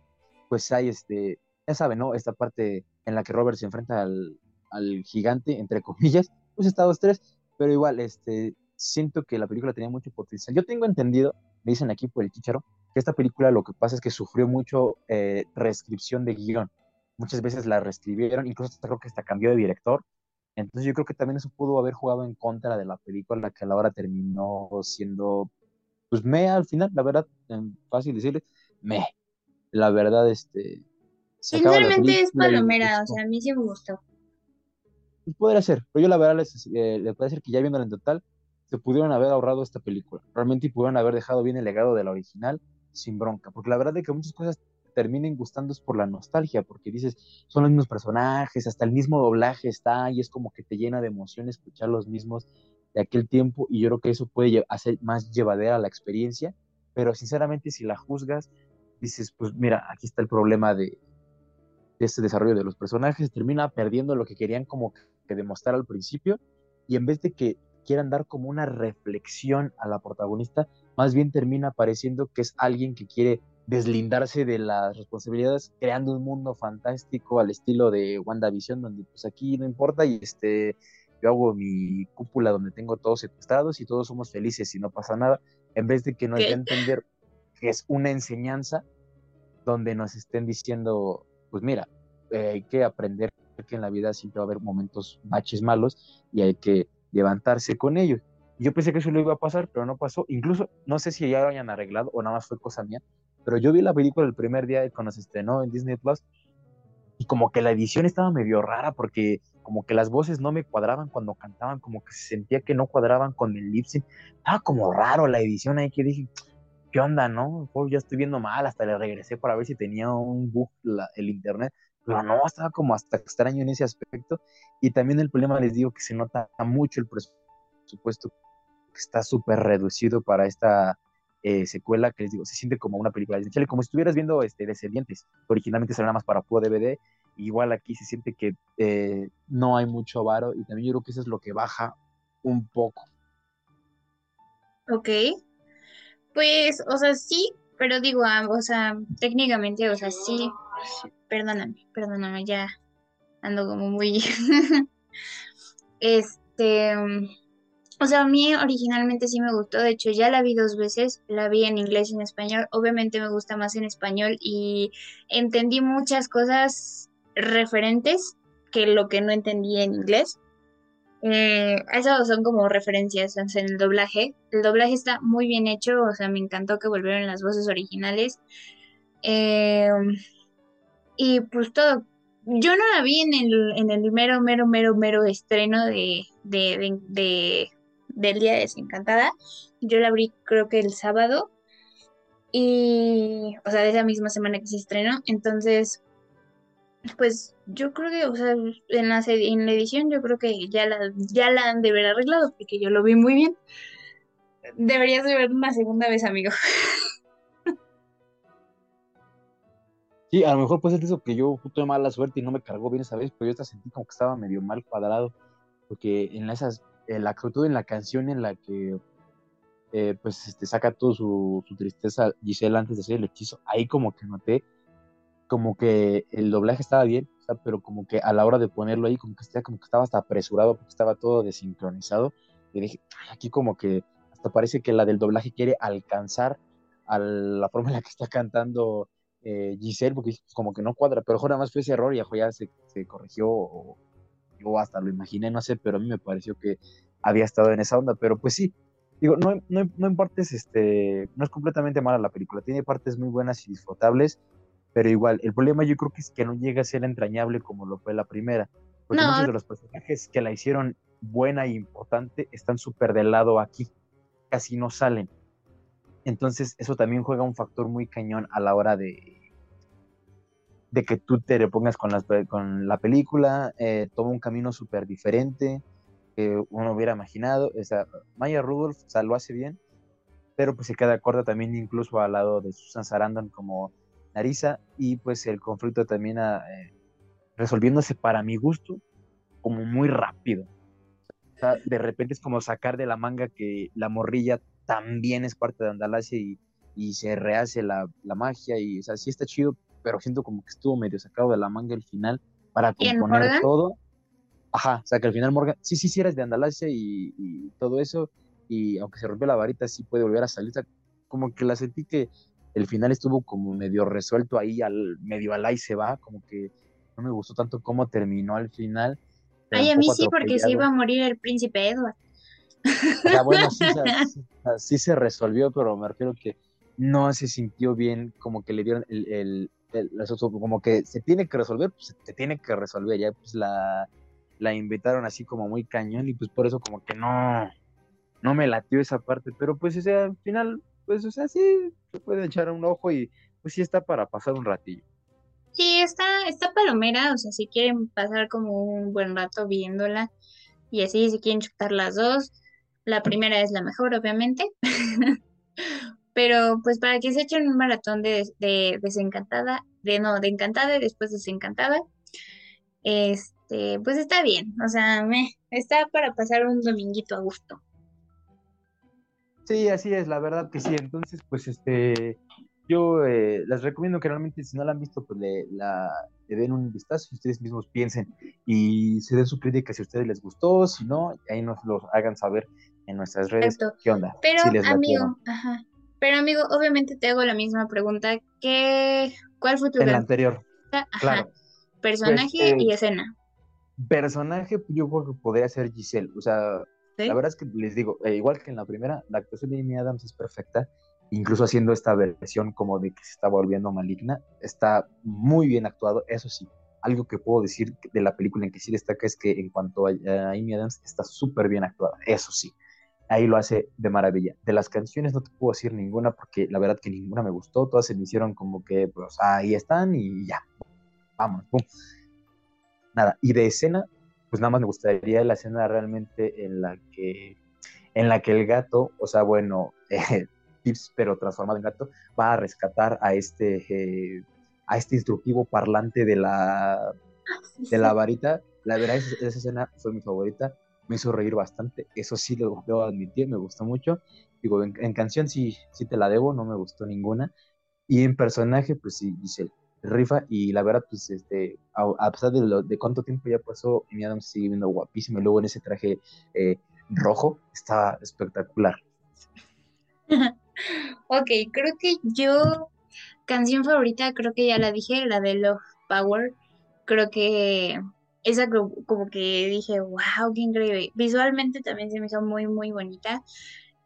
pues hay este, ya saben, ¿no? Esta parte en la que Robert se enfrenta al, al gigante, entre comillas, pues está dos, tres, pero igual, este, siento que la película tenía mucho potencial. Yo tengo entendido, me dicen aquí por el chicharo, que esta película lo que pasa es que sufrió mucho eh, reescripción de guion. Muchas veces la reescribieron, incluso creo que hasta cambió de director. Entonces yo creo que también eso pudo haber jugado en contra de la película que a la hora terminó siendo, pues me al final, la verdad, fácil decirle, me. La verdad, este... Sinceramente es palomera, o es sea, a mí sí me gustó. pues podría ser, pero yo la verdad les, eh, le puedo decir que ya viéndola en total, se pudieron haber ahorrado esta película. Realmente y pudieron haber dejado bien el legado de la original sin bronca. Porque la verdad es que muchas cosas terminen gustando es por la nostalgia, porque dices, son los mismos personajes, hasta el mismo doblaje está y es como que te llena de emoción escuchar los mismos de aquel tiempo y yo creo que eso puede hacer más llevadera la experiencia, pero sinceramente si la juzgas, dices, pues mira, aquí está el problema de, de este desarrollo de los personajes, termina perdiendo lo que querían como que demostrar al principio y en vez de que quieran dar como una reflexión a la protagonista, más bien termina pareciendo que es alguien que quiere deslindarse de las responsabilidades creando un mundo fantástico al estilo de WandaVision donde pues aquí no importa y este yo hago mi cúpula donde tengo todos secuestrados y todos somos felices y no pasa nada en vez de que nos dé a entender que es una enseñanza donde nos estén diciendo pues mira eh, hay que aprender que en la vida siempre va a haber momentos baches malos y hay que levantarse con ellos. Yo pensé que eso lo iba a pasar, pero no pasó. Incluso, no sé si ya lo hayan arreglado o nada más fue cosa mía, pero yo vi la película el primer día de cuando se estrenó en Disney Plus y como que la edición estaba medio rara porque como que las voces no me cuadraban cuando cantaban, como que se sentía que no cuadraban con el lip sync. Estaba como raro la edición ahí que dije, ¿qué onda, no? Oh, ya estoy viendo mal, hasta le regresé para ver si tenía un bug la- el internet, pero no, estaba como hasta extraño en ese aspecto. Y también el problema, les digo, que se nota mucho el presupuesto que está súper reducido para esta eh, secuela, que les digo, se siente como una película como si estuvieras viendo este, Descendientes, originalmente salió nada más para puro DVD, igual aquí se siente que eh, no hay mucho varo, y también yo creo que eso es lo que baja un poco. Ok. Pues, o sea, sí, pero digo, ah, o sea, técnicamente, o sea, sí, perdóname, perdóname, ya ando como muy, este, o sea, a mí originalmente sí me gustó, de hecho ya la vi dos veces, la vi en inglés y en español, obviamente me gusta más en español y entendí muchas cosas referentes que lo que no entendí en inglés. Eh, eso son como referencias en el doblaje. El doblaje está muy bien hecho, o sea, me encantó que volvieron las voces originales. Eh, y pues todo. Yo no la vi en el, en el mero, mero, mero, mero estreno de, de, de- de- del Día de Desencantada. Yo la abrí creo que el sábado. Y, o sea, de esa misma semana que se estrenó. Entonces, pues yo creo que, o sea, en la, en la edición yo creo que ya la, ya la han de ver arreglado porque yo lo vi muy bien. Deberías de ver una segunda vez, amigo. Sí, a lo mejor puede ser eso que yo tuve mala suerte y no me cargó bien esa vez, pero yo hasta sentí como que estaba medio mal cuadrado, porque en esas, en la, todo en la canción en la que eh, pues este, saca toda su, su tristeza Giselle antes de hacer el hechizo, ahí como que noté como que el doblaje estaba bien, o sea, pero como que a la hora de ponerlo ahí, como que estaba, que hasta apresurado, porque estaba todo desincronizado, y dije, "Ay, aquí como que hasta parece que la del doblaje quiere alcanzar a la forma en la que está cantando eh, Giselle, porque pues, como que no cuadra, pero nada más fue ese error y ya se, se corrigió, o yo hasta lo imaginé, no sé, pero a mí me pareció que había estado en esa onda, pero pues sí, digo, no, no, no en partes, este, no es completamente mala la película, tiene partes muy buenas y disfrutables, pero igual, el problema yo creo que es que no llega a ser entrañable como lo fue la primera, porque No. muchos de los personajes que la hicieron buena e importante están súper del lado aquí, casi no salen. Entonces, eso también juega un factor muy cañón a la hora de, de que tú te repongas con, las, con la película, eh, toma un camino súper diferente que uno hubiera imaginado. O sea, Maya Rudolph o sea, lo hace bien, pero pues se queda corta también incluso al lado de Susan Sarandon como Narisa y pues el conflicto termina eh, resolviéndose para mi gusto como muy rápido. O sea, de repente es como sacar de la manga que la morrilla también es parte de Andalasia y, y se rehace la, la magia y o sea, sí está chido, pero siento como que estuvo medio sacado de la manga el final para ¿Y en componer todo. Ajá, o sea que al final Morgan, sí, sí, sí eres de Andalasia y, y todo eso, y aunque se rompió la varita, sí puede volver a salir. O sea, como que la sentí que el final estuvo como medio resuelto ahí, al medio al ahí se va, como que no me gustó tanto cómo terminó al final. Ay, a mí sí, porque se iba a morir el príncipe Edward. O sea, bueno, sí, se resolvió, pero me refiero que no se sintió bien, como que le dieron el, el, como que se tiene que resolver, pues se tiene que resolver, ya pues la, la invitaron así como muy cañón y pues por eso como que no, no me latió esa parte, pero pues, o sea, al final, pues, o sea, sí, se puede echar un ojo y pues sí está para pasar un ratillo. Sí, está, está palomera, o sea, si quieren pasar como un buen rato viéndola y así, si quieren chutar las dos, la primera es la mejor, obviamente. Pero pues para que se echen un maratón de, de desencantada, de no, de encantada y después desencantada, este, pues está bien, o sea, me, está para pasar un dominguito a gusto. Sí, así es, la verdad que sí. Entonces, pues, este, yo eh, les recomiendo que realmente si no la han visto, pues le, la, le den un vistazo y ustedes mismos piensen y se den su crítica si a ustedes les gustó, si no, ahí nos lo hagan saber en nuestras redes. Exacto. ¿Qué onda? Pero Si amigo, ajá. Pero amigo, obviamente te hago la misma pregunta. ¿Qué, cuál fue tu En la anterior, favorita? Ajá. claro. Personaje Pues, eh, y escena. Personaje, yo creo que podría ser Giselle. O sea, ¿sí? La verdad es que les digo, eh, igual que en la primera, la actuación de Amy Adams es perfecta, incluso haciendo esta versión como de que se está volviendo maligna, está muy bien actuado, eso sí. Algo que puedo decir de la película en que sí destaca es que en cuanto a, a Amy Adams está súper bien actuada, eso sí. Ahí lo hace de maravilla. De las canciones no te puedo decir ninguna porque la verdad que ninguna me gustó, todas se me hicieron como que pues ahí están y ya, vamos, pum. Nada, y de escena, pues nada más me gustaría la escena realmente en la que, en la que el gato, o sea, bueno, eh, Tips, pero transformado en gato, va a rescatar a este, eh, a este instructivo parlante de la, de la varita. La verdad, esa, esa escena fue mi favorita, me hizo reír bastante, eso sí lo debo admitir, me gustó mucho. Digo, en, en canción sí, sí te la debo, no me gustó ninguna. Y en personaje, pues sí, Giselle rifa y la verdad, pues, este, a, pesar de, lo, de cuánto tiempo ya pasó, Amy Adams sigue viendo guapísima y luego en ese traje eh, rojo, está espectacular. Ok, creo que yo, canción favorita, creo que ya la dije, la de Love Power. Creo que esa co- como que dije, wow, qué increíble. Visualmente también se me hizo muy, muy bonita.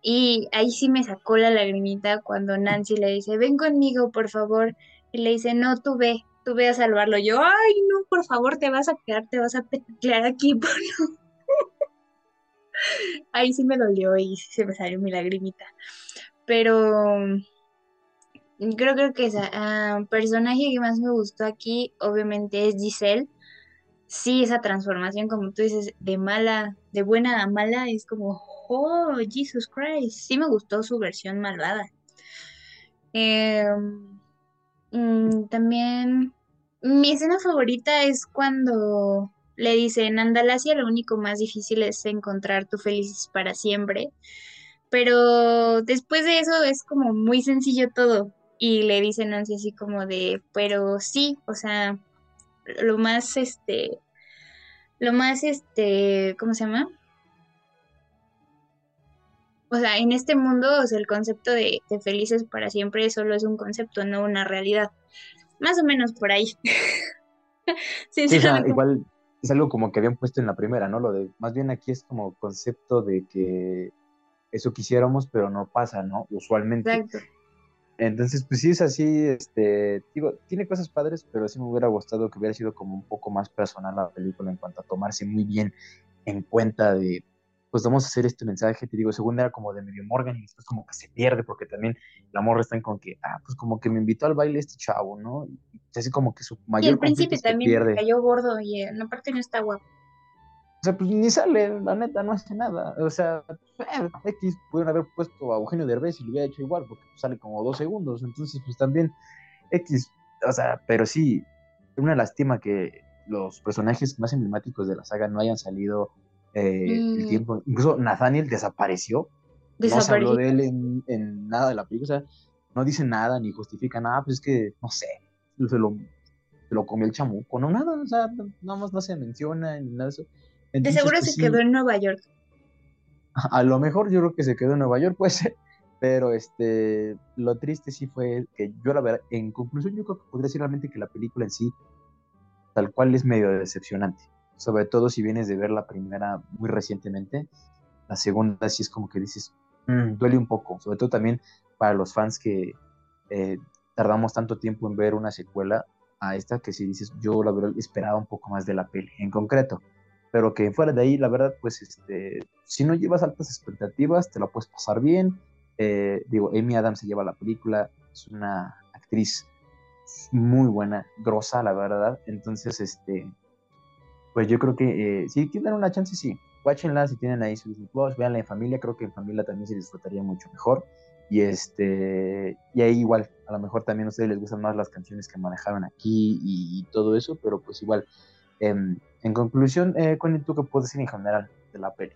Y ahí sí me sacó la lagrimita cuando Nancy le dice, ven conmigo, por favor. Y le dice, no, tú ve, tú ve a salvarlo. Yo, ay, no, por favor, te vas a quedar, te vas a pelear aquí. por no". Ahí sí me dolió y se me salió mi lagrimita. Pero creo, creo que esa ah, personaje que más me gustó aquí, obviamente, es Giselle. Sí, esa transformación, como tú dices, de mala, de buena a mala, es como, oh, Jesus Christ. Sí me gustó su versión malvada. Eh, mm, también mi escena favorita es cuando le dicen, Andalasia, lo único más difícil es encontrar tu feliz para siempre. Pero después de eso es como muy sencillo todo. Y le dicen Nancy así como de, pero sí, o sea, lo más, este, lo más, este, ¿cómo se llama? O sea, en este mundo, o sea, el concepto de, de felices para siempre solo es un concepto, no una realidad. Más o menos por ahí. Sí, o sea, Sinceramente, igual es algo como que habían puesto en la primera, ¿no? Lo de, más bien aquí es como concepto de que eso quisiéramos, pero no pasa, ¿no? Usualmente. exacto. Entonces, pues sí es así, este, digo, tiene cosas padres, pero sí me hubiera gustado que hubiera sido como un poco más personal la película en cuanto a tomarse muy bien en cuenta de, pues vamos a hacer este mensaje, te digo, según era como de medio Morgan y después como que se pierde porque también la morra está en con que, ah, pues como que me invitó al baile este chavo, ¿no? Y así como que su Y mayor el príncipe también pierde. cayó gordo y en aparte no está guapo. O sea, pues ni sale, la neta, no hace nada. O sea, eh, X pudieron haber puesto a Eugenio Derbez y lo hubiera hecho igual, porque sale como dos segundos. Entonces, pues también X, o sea, pero sí, una lástima que los personajes más emblemáticos de la saga no hayan salido eh, el Mm. tiempo. Incluso Nathaniel desapareció. No se habló de él en, en nada de la película. O sea, no dice nada ni justifica nada, pues es que, no sé, se lo, se lo comió el chamuco, no nada, o sea, no- nada más no se menciona ni nada de eso. De seguro pues, se sí, quedó en Nueva York. a lo mejor yo creo que se quedó en Nueva York, puede ser, pero este, lo triste sí fue que yo la verdad, en conclusión yo creo que podría decir realmente que la película en sí, tal cual es medio decepcionante, sobre todo si vienes de ver la primera muy recientemente, la segunda sí es como que dices, "Mm, duele un poco, sobre todo también para los fans que eh, tardamos tanto tiempo en ver una secuela a esta que si dices, yo la verdad esperaba un poco más de la peli, en concreto. pero que fuera de ahí, la verdad, pues, este, si no llevas altas expectativas, te la puedes pasar bien. Eh, digo, Amy Adams se lleva la película, es una actriz muy buena, grosa, la verdad. Entonces, este, pues yo creo que eh, si tienen una chance, sí. Watchenla, si tienen ahí su Disney Plus, veanla en familia, creo que en familia también se disfrutaría mucho mejor. Y este, y ahí igual, a lo mejor también a ustedes les gustan más las canciones que manejaban aquí y, todo eso, pero pues igual. em, en conclusión, eh, ¿tú qué puedes decir en general de la peli?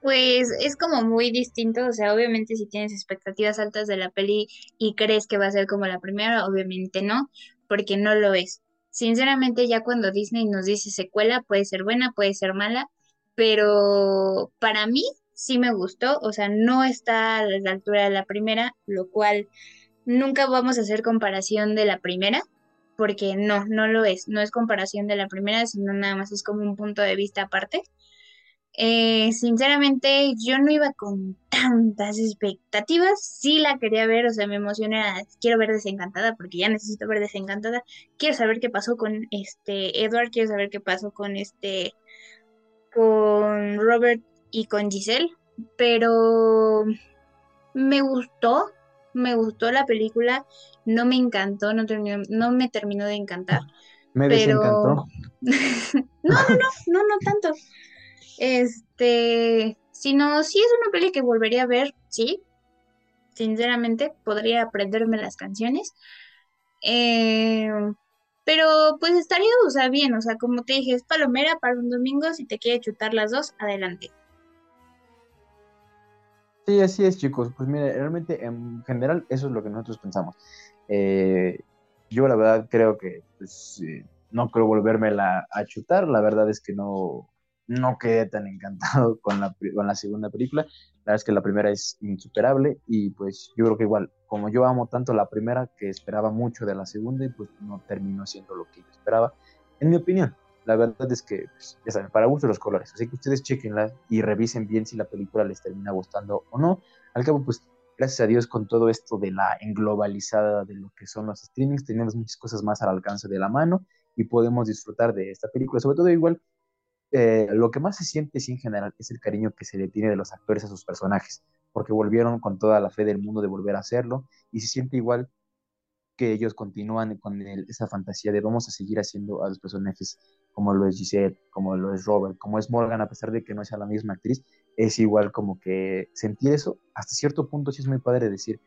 Pues es como muy distinto, o sea, obviamente si tienes expectativas altas de la peli y crees que va a ser como la primera, obviamente no, porque no lo es. Sinceramente, ya cuando Disney nos dice secuela, puede ser buena, puede ser mala, pero para mí sí me gustó, o sea, no está a la altura de la primera, lo cual nunca vamos a hacer comparación de la primera, porque no, no lo es, no es comparación de la primera, sino nada más es como un punto de vista aparte. Eh, sinceramente, yo no iba con tantas expectativas. Sí la quería ver, o sea, me emocioné. a- Quiero ver Desencantada porque ya necesito ver Desencantada. Quiero saber qué pasó con este Edward, quiero saber qué pasó con este, con Robert y con Giselle. Pero me gustó, me gustó la película. No me encantó, no terminó, no me terminó de encantar. Me Pero desencantó. no, no, no, no, no tanto. Este, sino sí es una peli que volvería a ver, sí, sinceramente, podría aprenderme las canciones. Eh, pero pues estaría, o sea, bien, o sea, como te dije, es palomera para un domingo, si te quiere chutar las dos, adelante. Sí, así es, chicos. Pues mire, realmente en general eso es lo que nosotros pensamos. Eh, yo la verdad creo que pues, eh, no creo volvérmela a chutar. La verdad es que no, no quedé tan encantado con la, con la segunda película. La verdad es que la primera es insuperable y pues yo creo que igual, como yo amo tanto la primera que esperaba mucho de la segunda y pues no terminó siendo lo que yo esperaba, en mi opinión. La verdad es que, pues, ya saben, para gusto los colores. Así que ustedes chequenla y revisen bien si la película les termina gustando o no. Al cabo, pues, gracias a Dios, con todo esto de la englobalizada de lo que son los streamings, tenemos muchas cosas más al alcance de la mano y podemos disfrutar de esta película. Sobre todo, igual, eh, lo que más se siente, sí, en general, es el cariño que se le tiene de los actores a sus personajes, porque volvieron con toda la fe del mundo de volver a hacerlo y se siente igual que ellos continúan con esa fantasía de vamos a seguir haciendo a los personajes como lo es Giselle, como lo es Robert, como es Morgan, a pesar de que no sea la misma actriz, es igual como que sentir eso, hasta cierto punto sí es muy padre decir,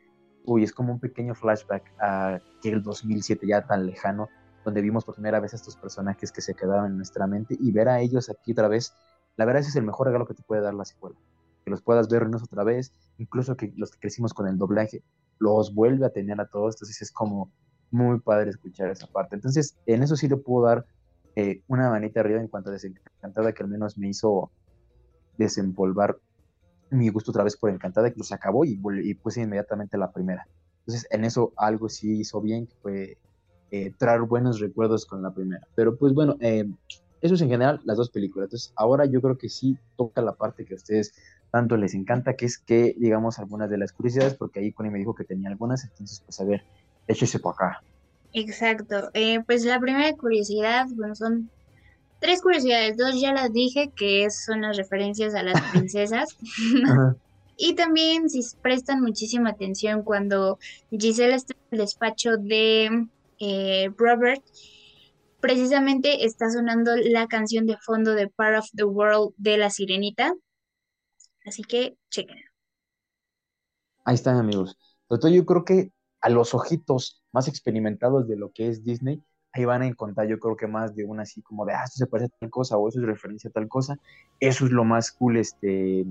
uy, es como un pequeño flashback a aquel 2007 ya tan lejano, donde vimos por primera vez a estos personajes que se quedaron en nuestra mente y ver a ellos aquí otra vez, la verdad ese es el mejor regalo que te puede dar la secuela, que los puedas vernos otra vez, incluso que los que crecimos con el doblaje, los vuelve a tener a todos, entonces es como muy padre escuchar esa parte. Entonces, en eso sí le puedo dar eh, una manita arriba en cuanto a Desencantada, que al menos me hizo desempolvar mi gusto otra vez por Encantada, que los acabó y, y puse inmediatamente la primera. Entonces, en eso algo sí hizo bien, que fue eh, traer buenos recuerdos con la primera. Pero pues bueno, eh, eso es en general las dos películas. Entonces, ahora yo creo que sí toca la parte que a ustedes tanto les encanta, que es que, digamos, algunas de las curiosidades, porque ahí Connie me dijo que tenía algunas, entonces, pues a ver, échese por acá. Exacto. Eh, pues la primera curiosidad, bueno, son tres curiosidades. Dos ya las dije, que son las referencias a las princesas. Y también si prestan muchísima atención cuando Giselle está en el despacho de eh, Robert, precisamente está sonando la canción de fondo de Part of the World de La Sirenita. Así que chequen. Ahí están, amigos. Todo yo creo que a los ojitos más experimentados de lo que es Disney, ahí van a encontrar yo creo que más de una así como de, ah, esto se parece a tal cosa o eso es referencia a tal cosa. Eso es lo más cool este,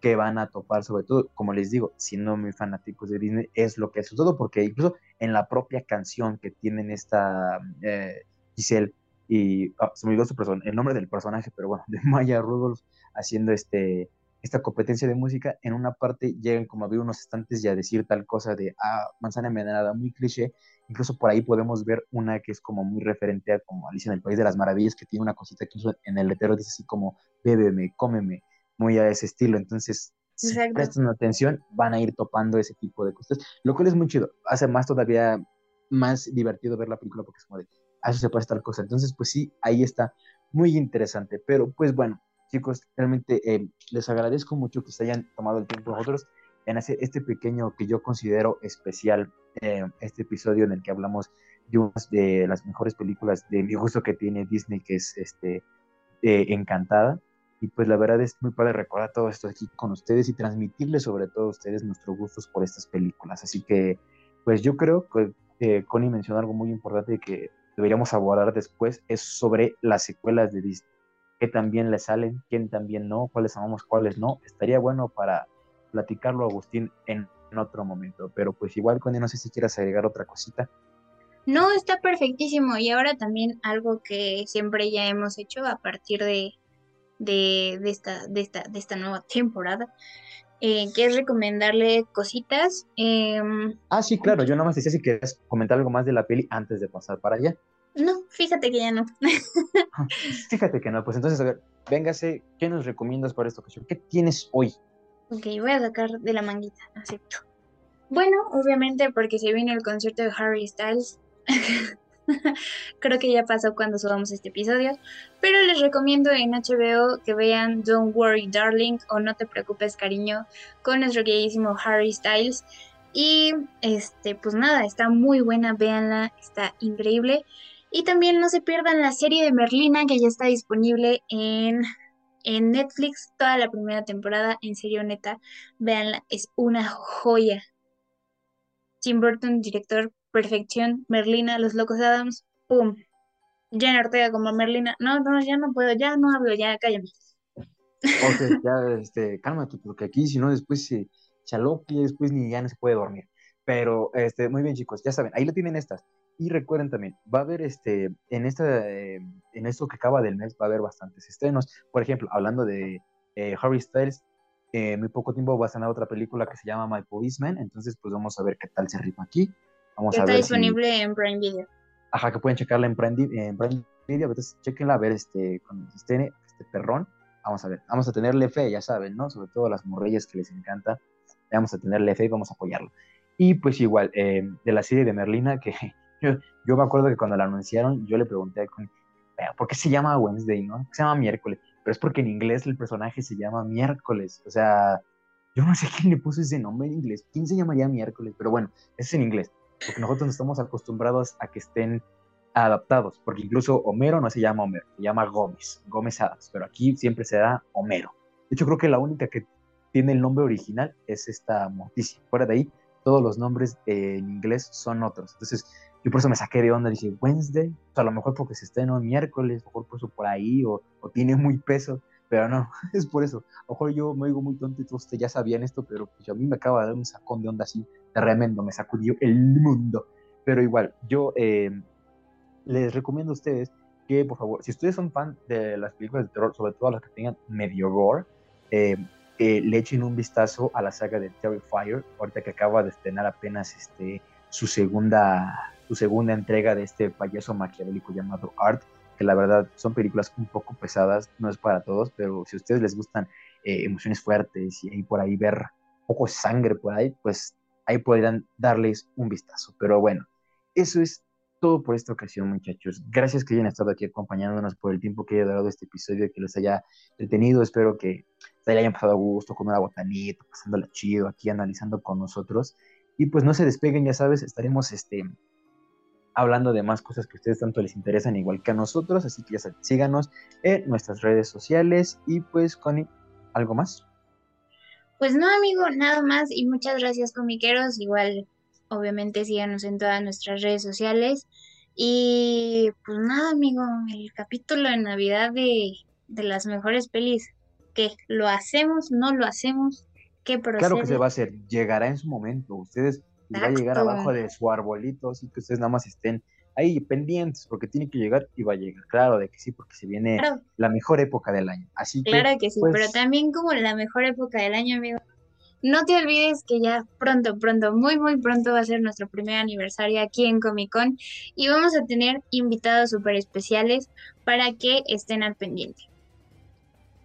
que van a topar, sobre todo, como les digo, siendo muy fanáticos de Disney, es lo que es todo, porque incluso en la propia canción que tienen esta eh, Giselle y, ah, se me olvidó su persona, el nombre del personaje, pero bueno, de Maya Rudolph haciendo este esta competencia de música, en una parte llegan como a abrir unos estantes y a decir tal cosa de, ah, manzana envenenada, muy cliché. Incluso por ahí podemos ver una que es como muy referente a como Alicia en el País de las Maravillas, que tiene una cosita que en el letrero dice así como, bébeme, cómeme, muy a ese estilo. Entonces, si Exacto. prestan atención, van a ir topando ese tipo de cosas, lo cual es muy chido. Hace más todavía más divertido ver la película porque es como de, a eso se parece tal cosa. Entonces, pues sí, ahí está. muy interesante. Pero pues bueno, chicos, realmente eh, les agradezco mucho que se hayan tomado el tiempo nosotros en hacer este pequeño que yo considero especial, eh, este episodio en el que hablamos de una de las mejores películas de mi gusto que tiene Disney, que es este eh, Encantada. Y pues la verdad es muy padre recordar todo esto aquí con ustedes y transmitirles sobre todo a ustedes nuestros gustos por estas películas. Así que, pues yo creo que eh, Connie mencionó algo muy importante que deberíamos abordar después, es sobre las secuelas de Disney. ¿Qué también le salen? ¿Quién también no? ¿Cuáles amamos? ¿Cuáles no? Estaría bueno para platicarlo, Agustín, en, otro momento. Pero pues igual, Connie, no sé si quieras agregar otra cosita. No, está perfectísimo. Y ahora también algo que siempre ya hemos hecho a partir de, de, de esta, de, esta, de esta nueva temporada, eh, que es recomendarle cositas. em, Ah, sí, claro, yo nada más decía si querías comentar algo más de la peli antes de pasar para allá. no, fíjate que ya no. Fíjate que no, pues entonces, a ver, véngase, ¿qué nos recomiendas para esta ocasión? ¿Qué tienes hoy? Ok, voy a sacar de la manguita, acepto. Bueno, obviamente porque se viene el concierto de Harry Styles. Creo que ya pasó cuando subamos este episodio, pero les recomiendo en HBO que vean Don't Worry Darling o No te preocupes cariño con nuestro queridísimo Harry Styles. Y este, pues nada, está muy buena, véanla, está increíble. Y también no se pierdan la serie de Merlina que ya está disponible en, en Netflix, toda la primera temporada, en serio neta, véanla, es una joya. Tim Burton, director, perfección, Merlina, Los Locos Adams, ¡pum! Jenna Ortega como Merlina, no, no, ya no puedo, ya no hablo, ya cállame. Ok, ya, este, cálmate, porque aquí si no después se chaloque y después ni ya no se puede dormir. Pero, este, muy bien, chicos, ya saben, ahí lo tienen estas. Y recuerden también, va a haber, este, en esta, eh, en esto que acaba del mes, va a haber bastantes estrenos. Por ejemplo, hablando de eh, Harry Styles, eh, muy poco tiempo va a estrenar otra película que se llama My Policeman, entonces pues vamos a ver qué tal se rifa aquí. Vamos Ya a está ver si- disponible en Prime Video. Ajá, que pueden checarla en Prime, en Prime Video, entonces chequenla a ver este, cuando esté este perrón. Vamos a ver, vamos a tenerle fe, ya saben, ¿no? Sobre todo a las morrellas que les encanta, vamos a tenerle fe y vamos a apoyarlo. Y pues igual, eh, de la serie de Merlina, que yo, yo me acuerdo que cuando la anunciaron, yo le pregunté, a Connie, "Pero, ¿por qué se llama Wednesday, no? ¿Por qué se llama miércoles? Pero es porque en inglés el personaje se llama miércoles, o sea, yo no sé quién le puso ese nombre en inglés, ¿quién se llamaría miércoles? Pero bueno, es en inglés porque nosotros no estamos acostumbrados a que estén adaptados, porque incluso Homero no se llama Homero, se llama Gómez, Gómez Adams, pero aquí siempre se da Homero. De hecho, creo que la única que tiene el nombre original es esta Morticia. Fuera de ahí, todos los nombres eh, en inglés son otros. Entonces, yo por eso me saqué de onda, dije, Wednesday, o sea, a lo mejor porque se estrenó el miércoles, a lo mejor por eso por ahí, o, o tiene muy peso, pero no, es por eso. A lo mejor yo me oigo muy tonto y todos ustedes ya sabían esto, pero pues a mí me acaba de dar un sacón de onda así tremendo, me sacudió el mundo. Pero igual, yo eh, les recomiendo a ustedes que, por favor, si ustedes son fan de las películas de terror, sobre todo las que tengan medio gore, eh, eh, le echen un vistazo a la saga de Terrifier, ahorita que acaba de estrenar apenas este, su, segunda, su segunda entrega de este payaso maquiavélico llamado Art, que la verdad son películas un poco pesadas, no es para todos, pero si a ustedes les gustan eh, emociones fuertes y ahí por ahí ver poco sangre por ahí, pues ahí podrán darles un vistazo. Pero bueno, eso es todo por esta ocasión, muchachos. Gracias que hayan estado aquí acompañándonos por el tiempo que haya durado este episodio, que les haya detenido. Espero que se hayan pasado a gusto con una botanita, pasándola chido aquí analizando con nosotros. Y pues no se despeguen, ya sabes, estaremos este, hablando de más cosas que a ustedes tanto les interesan, igual que a nosotros. Así que ya saben, síganos en nuestras redes sociales. Y pues, Connie, ¿algo más? Pues no, amigo, nada más. Y muchas gracias, comiqueros. Igual, obviamente, síganos en todas nuestras redes sociales. Y pues nada, amigo, el capítulo de Navidad de, de las mejores pelis. ¿Qué? ¿Lo hacemos? ¿No lo hacemos? ¿Qué procede? Claro que se va a hacer, llegará en su momento. Ustedes les va a llegar abajo de su arbolito, así que ustedes nada más estén ahí pendientes, porque tiene que llegar y va a llegar. Claro de que sí, porque se viene Claro, la mejor época del año. Así que, claro que sí, pues, pero también como la mejor época del año, amigo. No te olvides que ya pronto, pronto, muy, muy pronto va a ser nuestro primer aniversario aquí en Comic Con y vamos a tener invitados súper especiales para que estén al pendiente.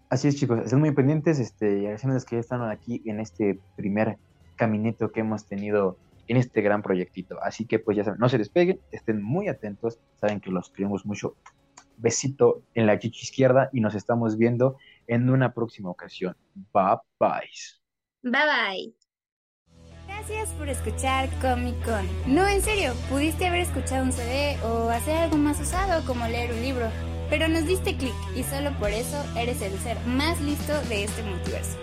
Así es, chicos, estén muy pendientes, este, y agradeciéndoles que ya están aquí en este primer caminito que hemos tenido en este gran proyectito. Así que, pues ya saben, no se despeguen, estén muy atentos, saben que los queremos mucho. besito en la chichi izquierda y nos estamos viendo en una próxima ocasión. Bye bye. Bye bye. Gracias por escuchar Comic Con. No, en serio, pudiste haber escuchado un CD o hacer algo más usado como leer un libro, pero nos diste clic y solo por eso eres el ser más listo de este multiverso.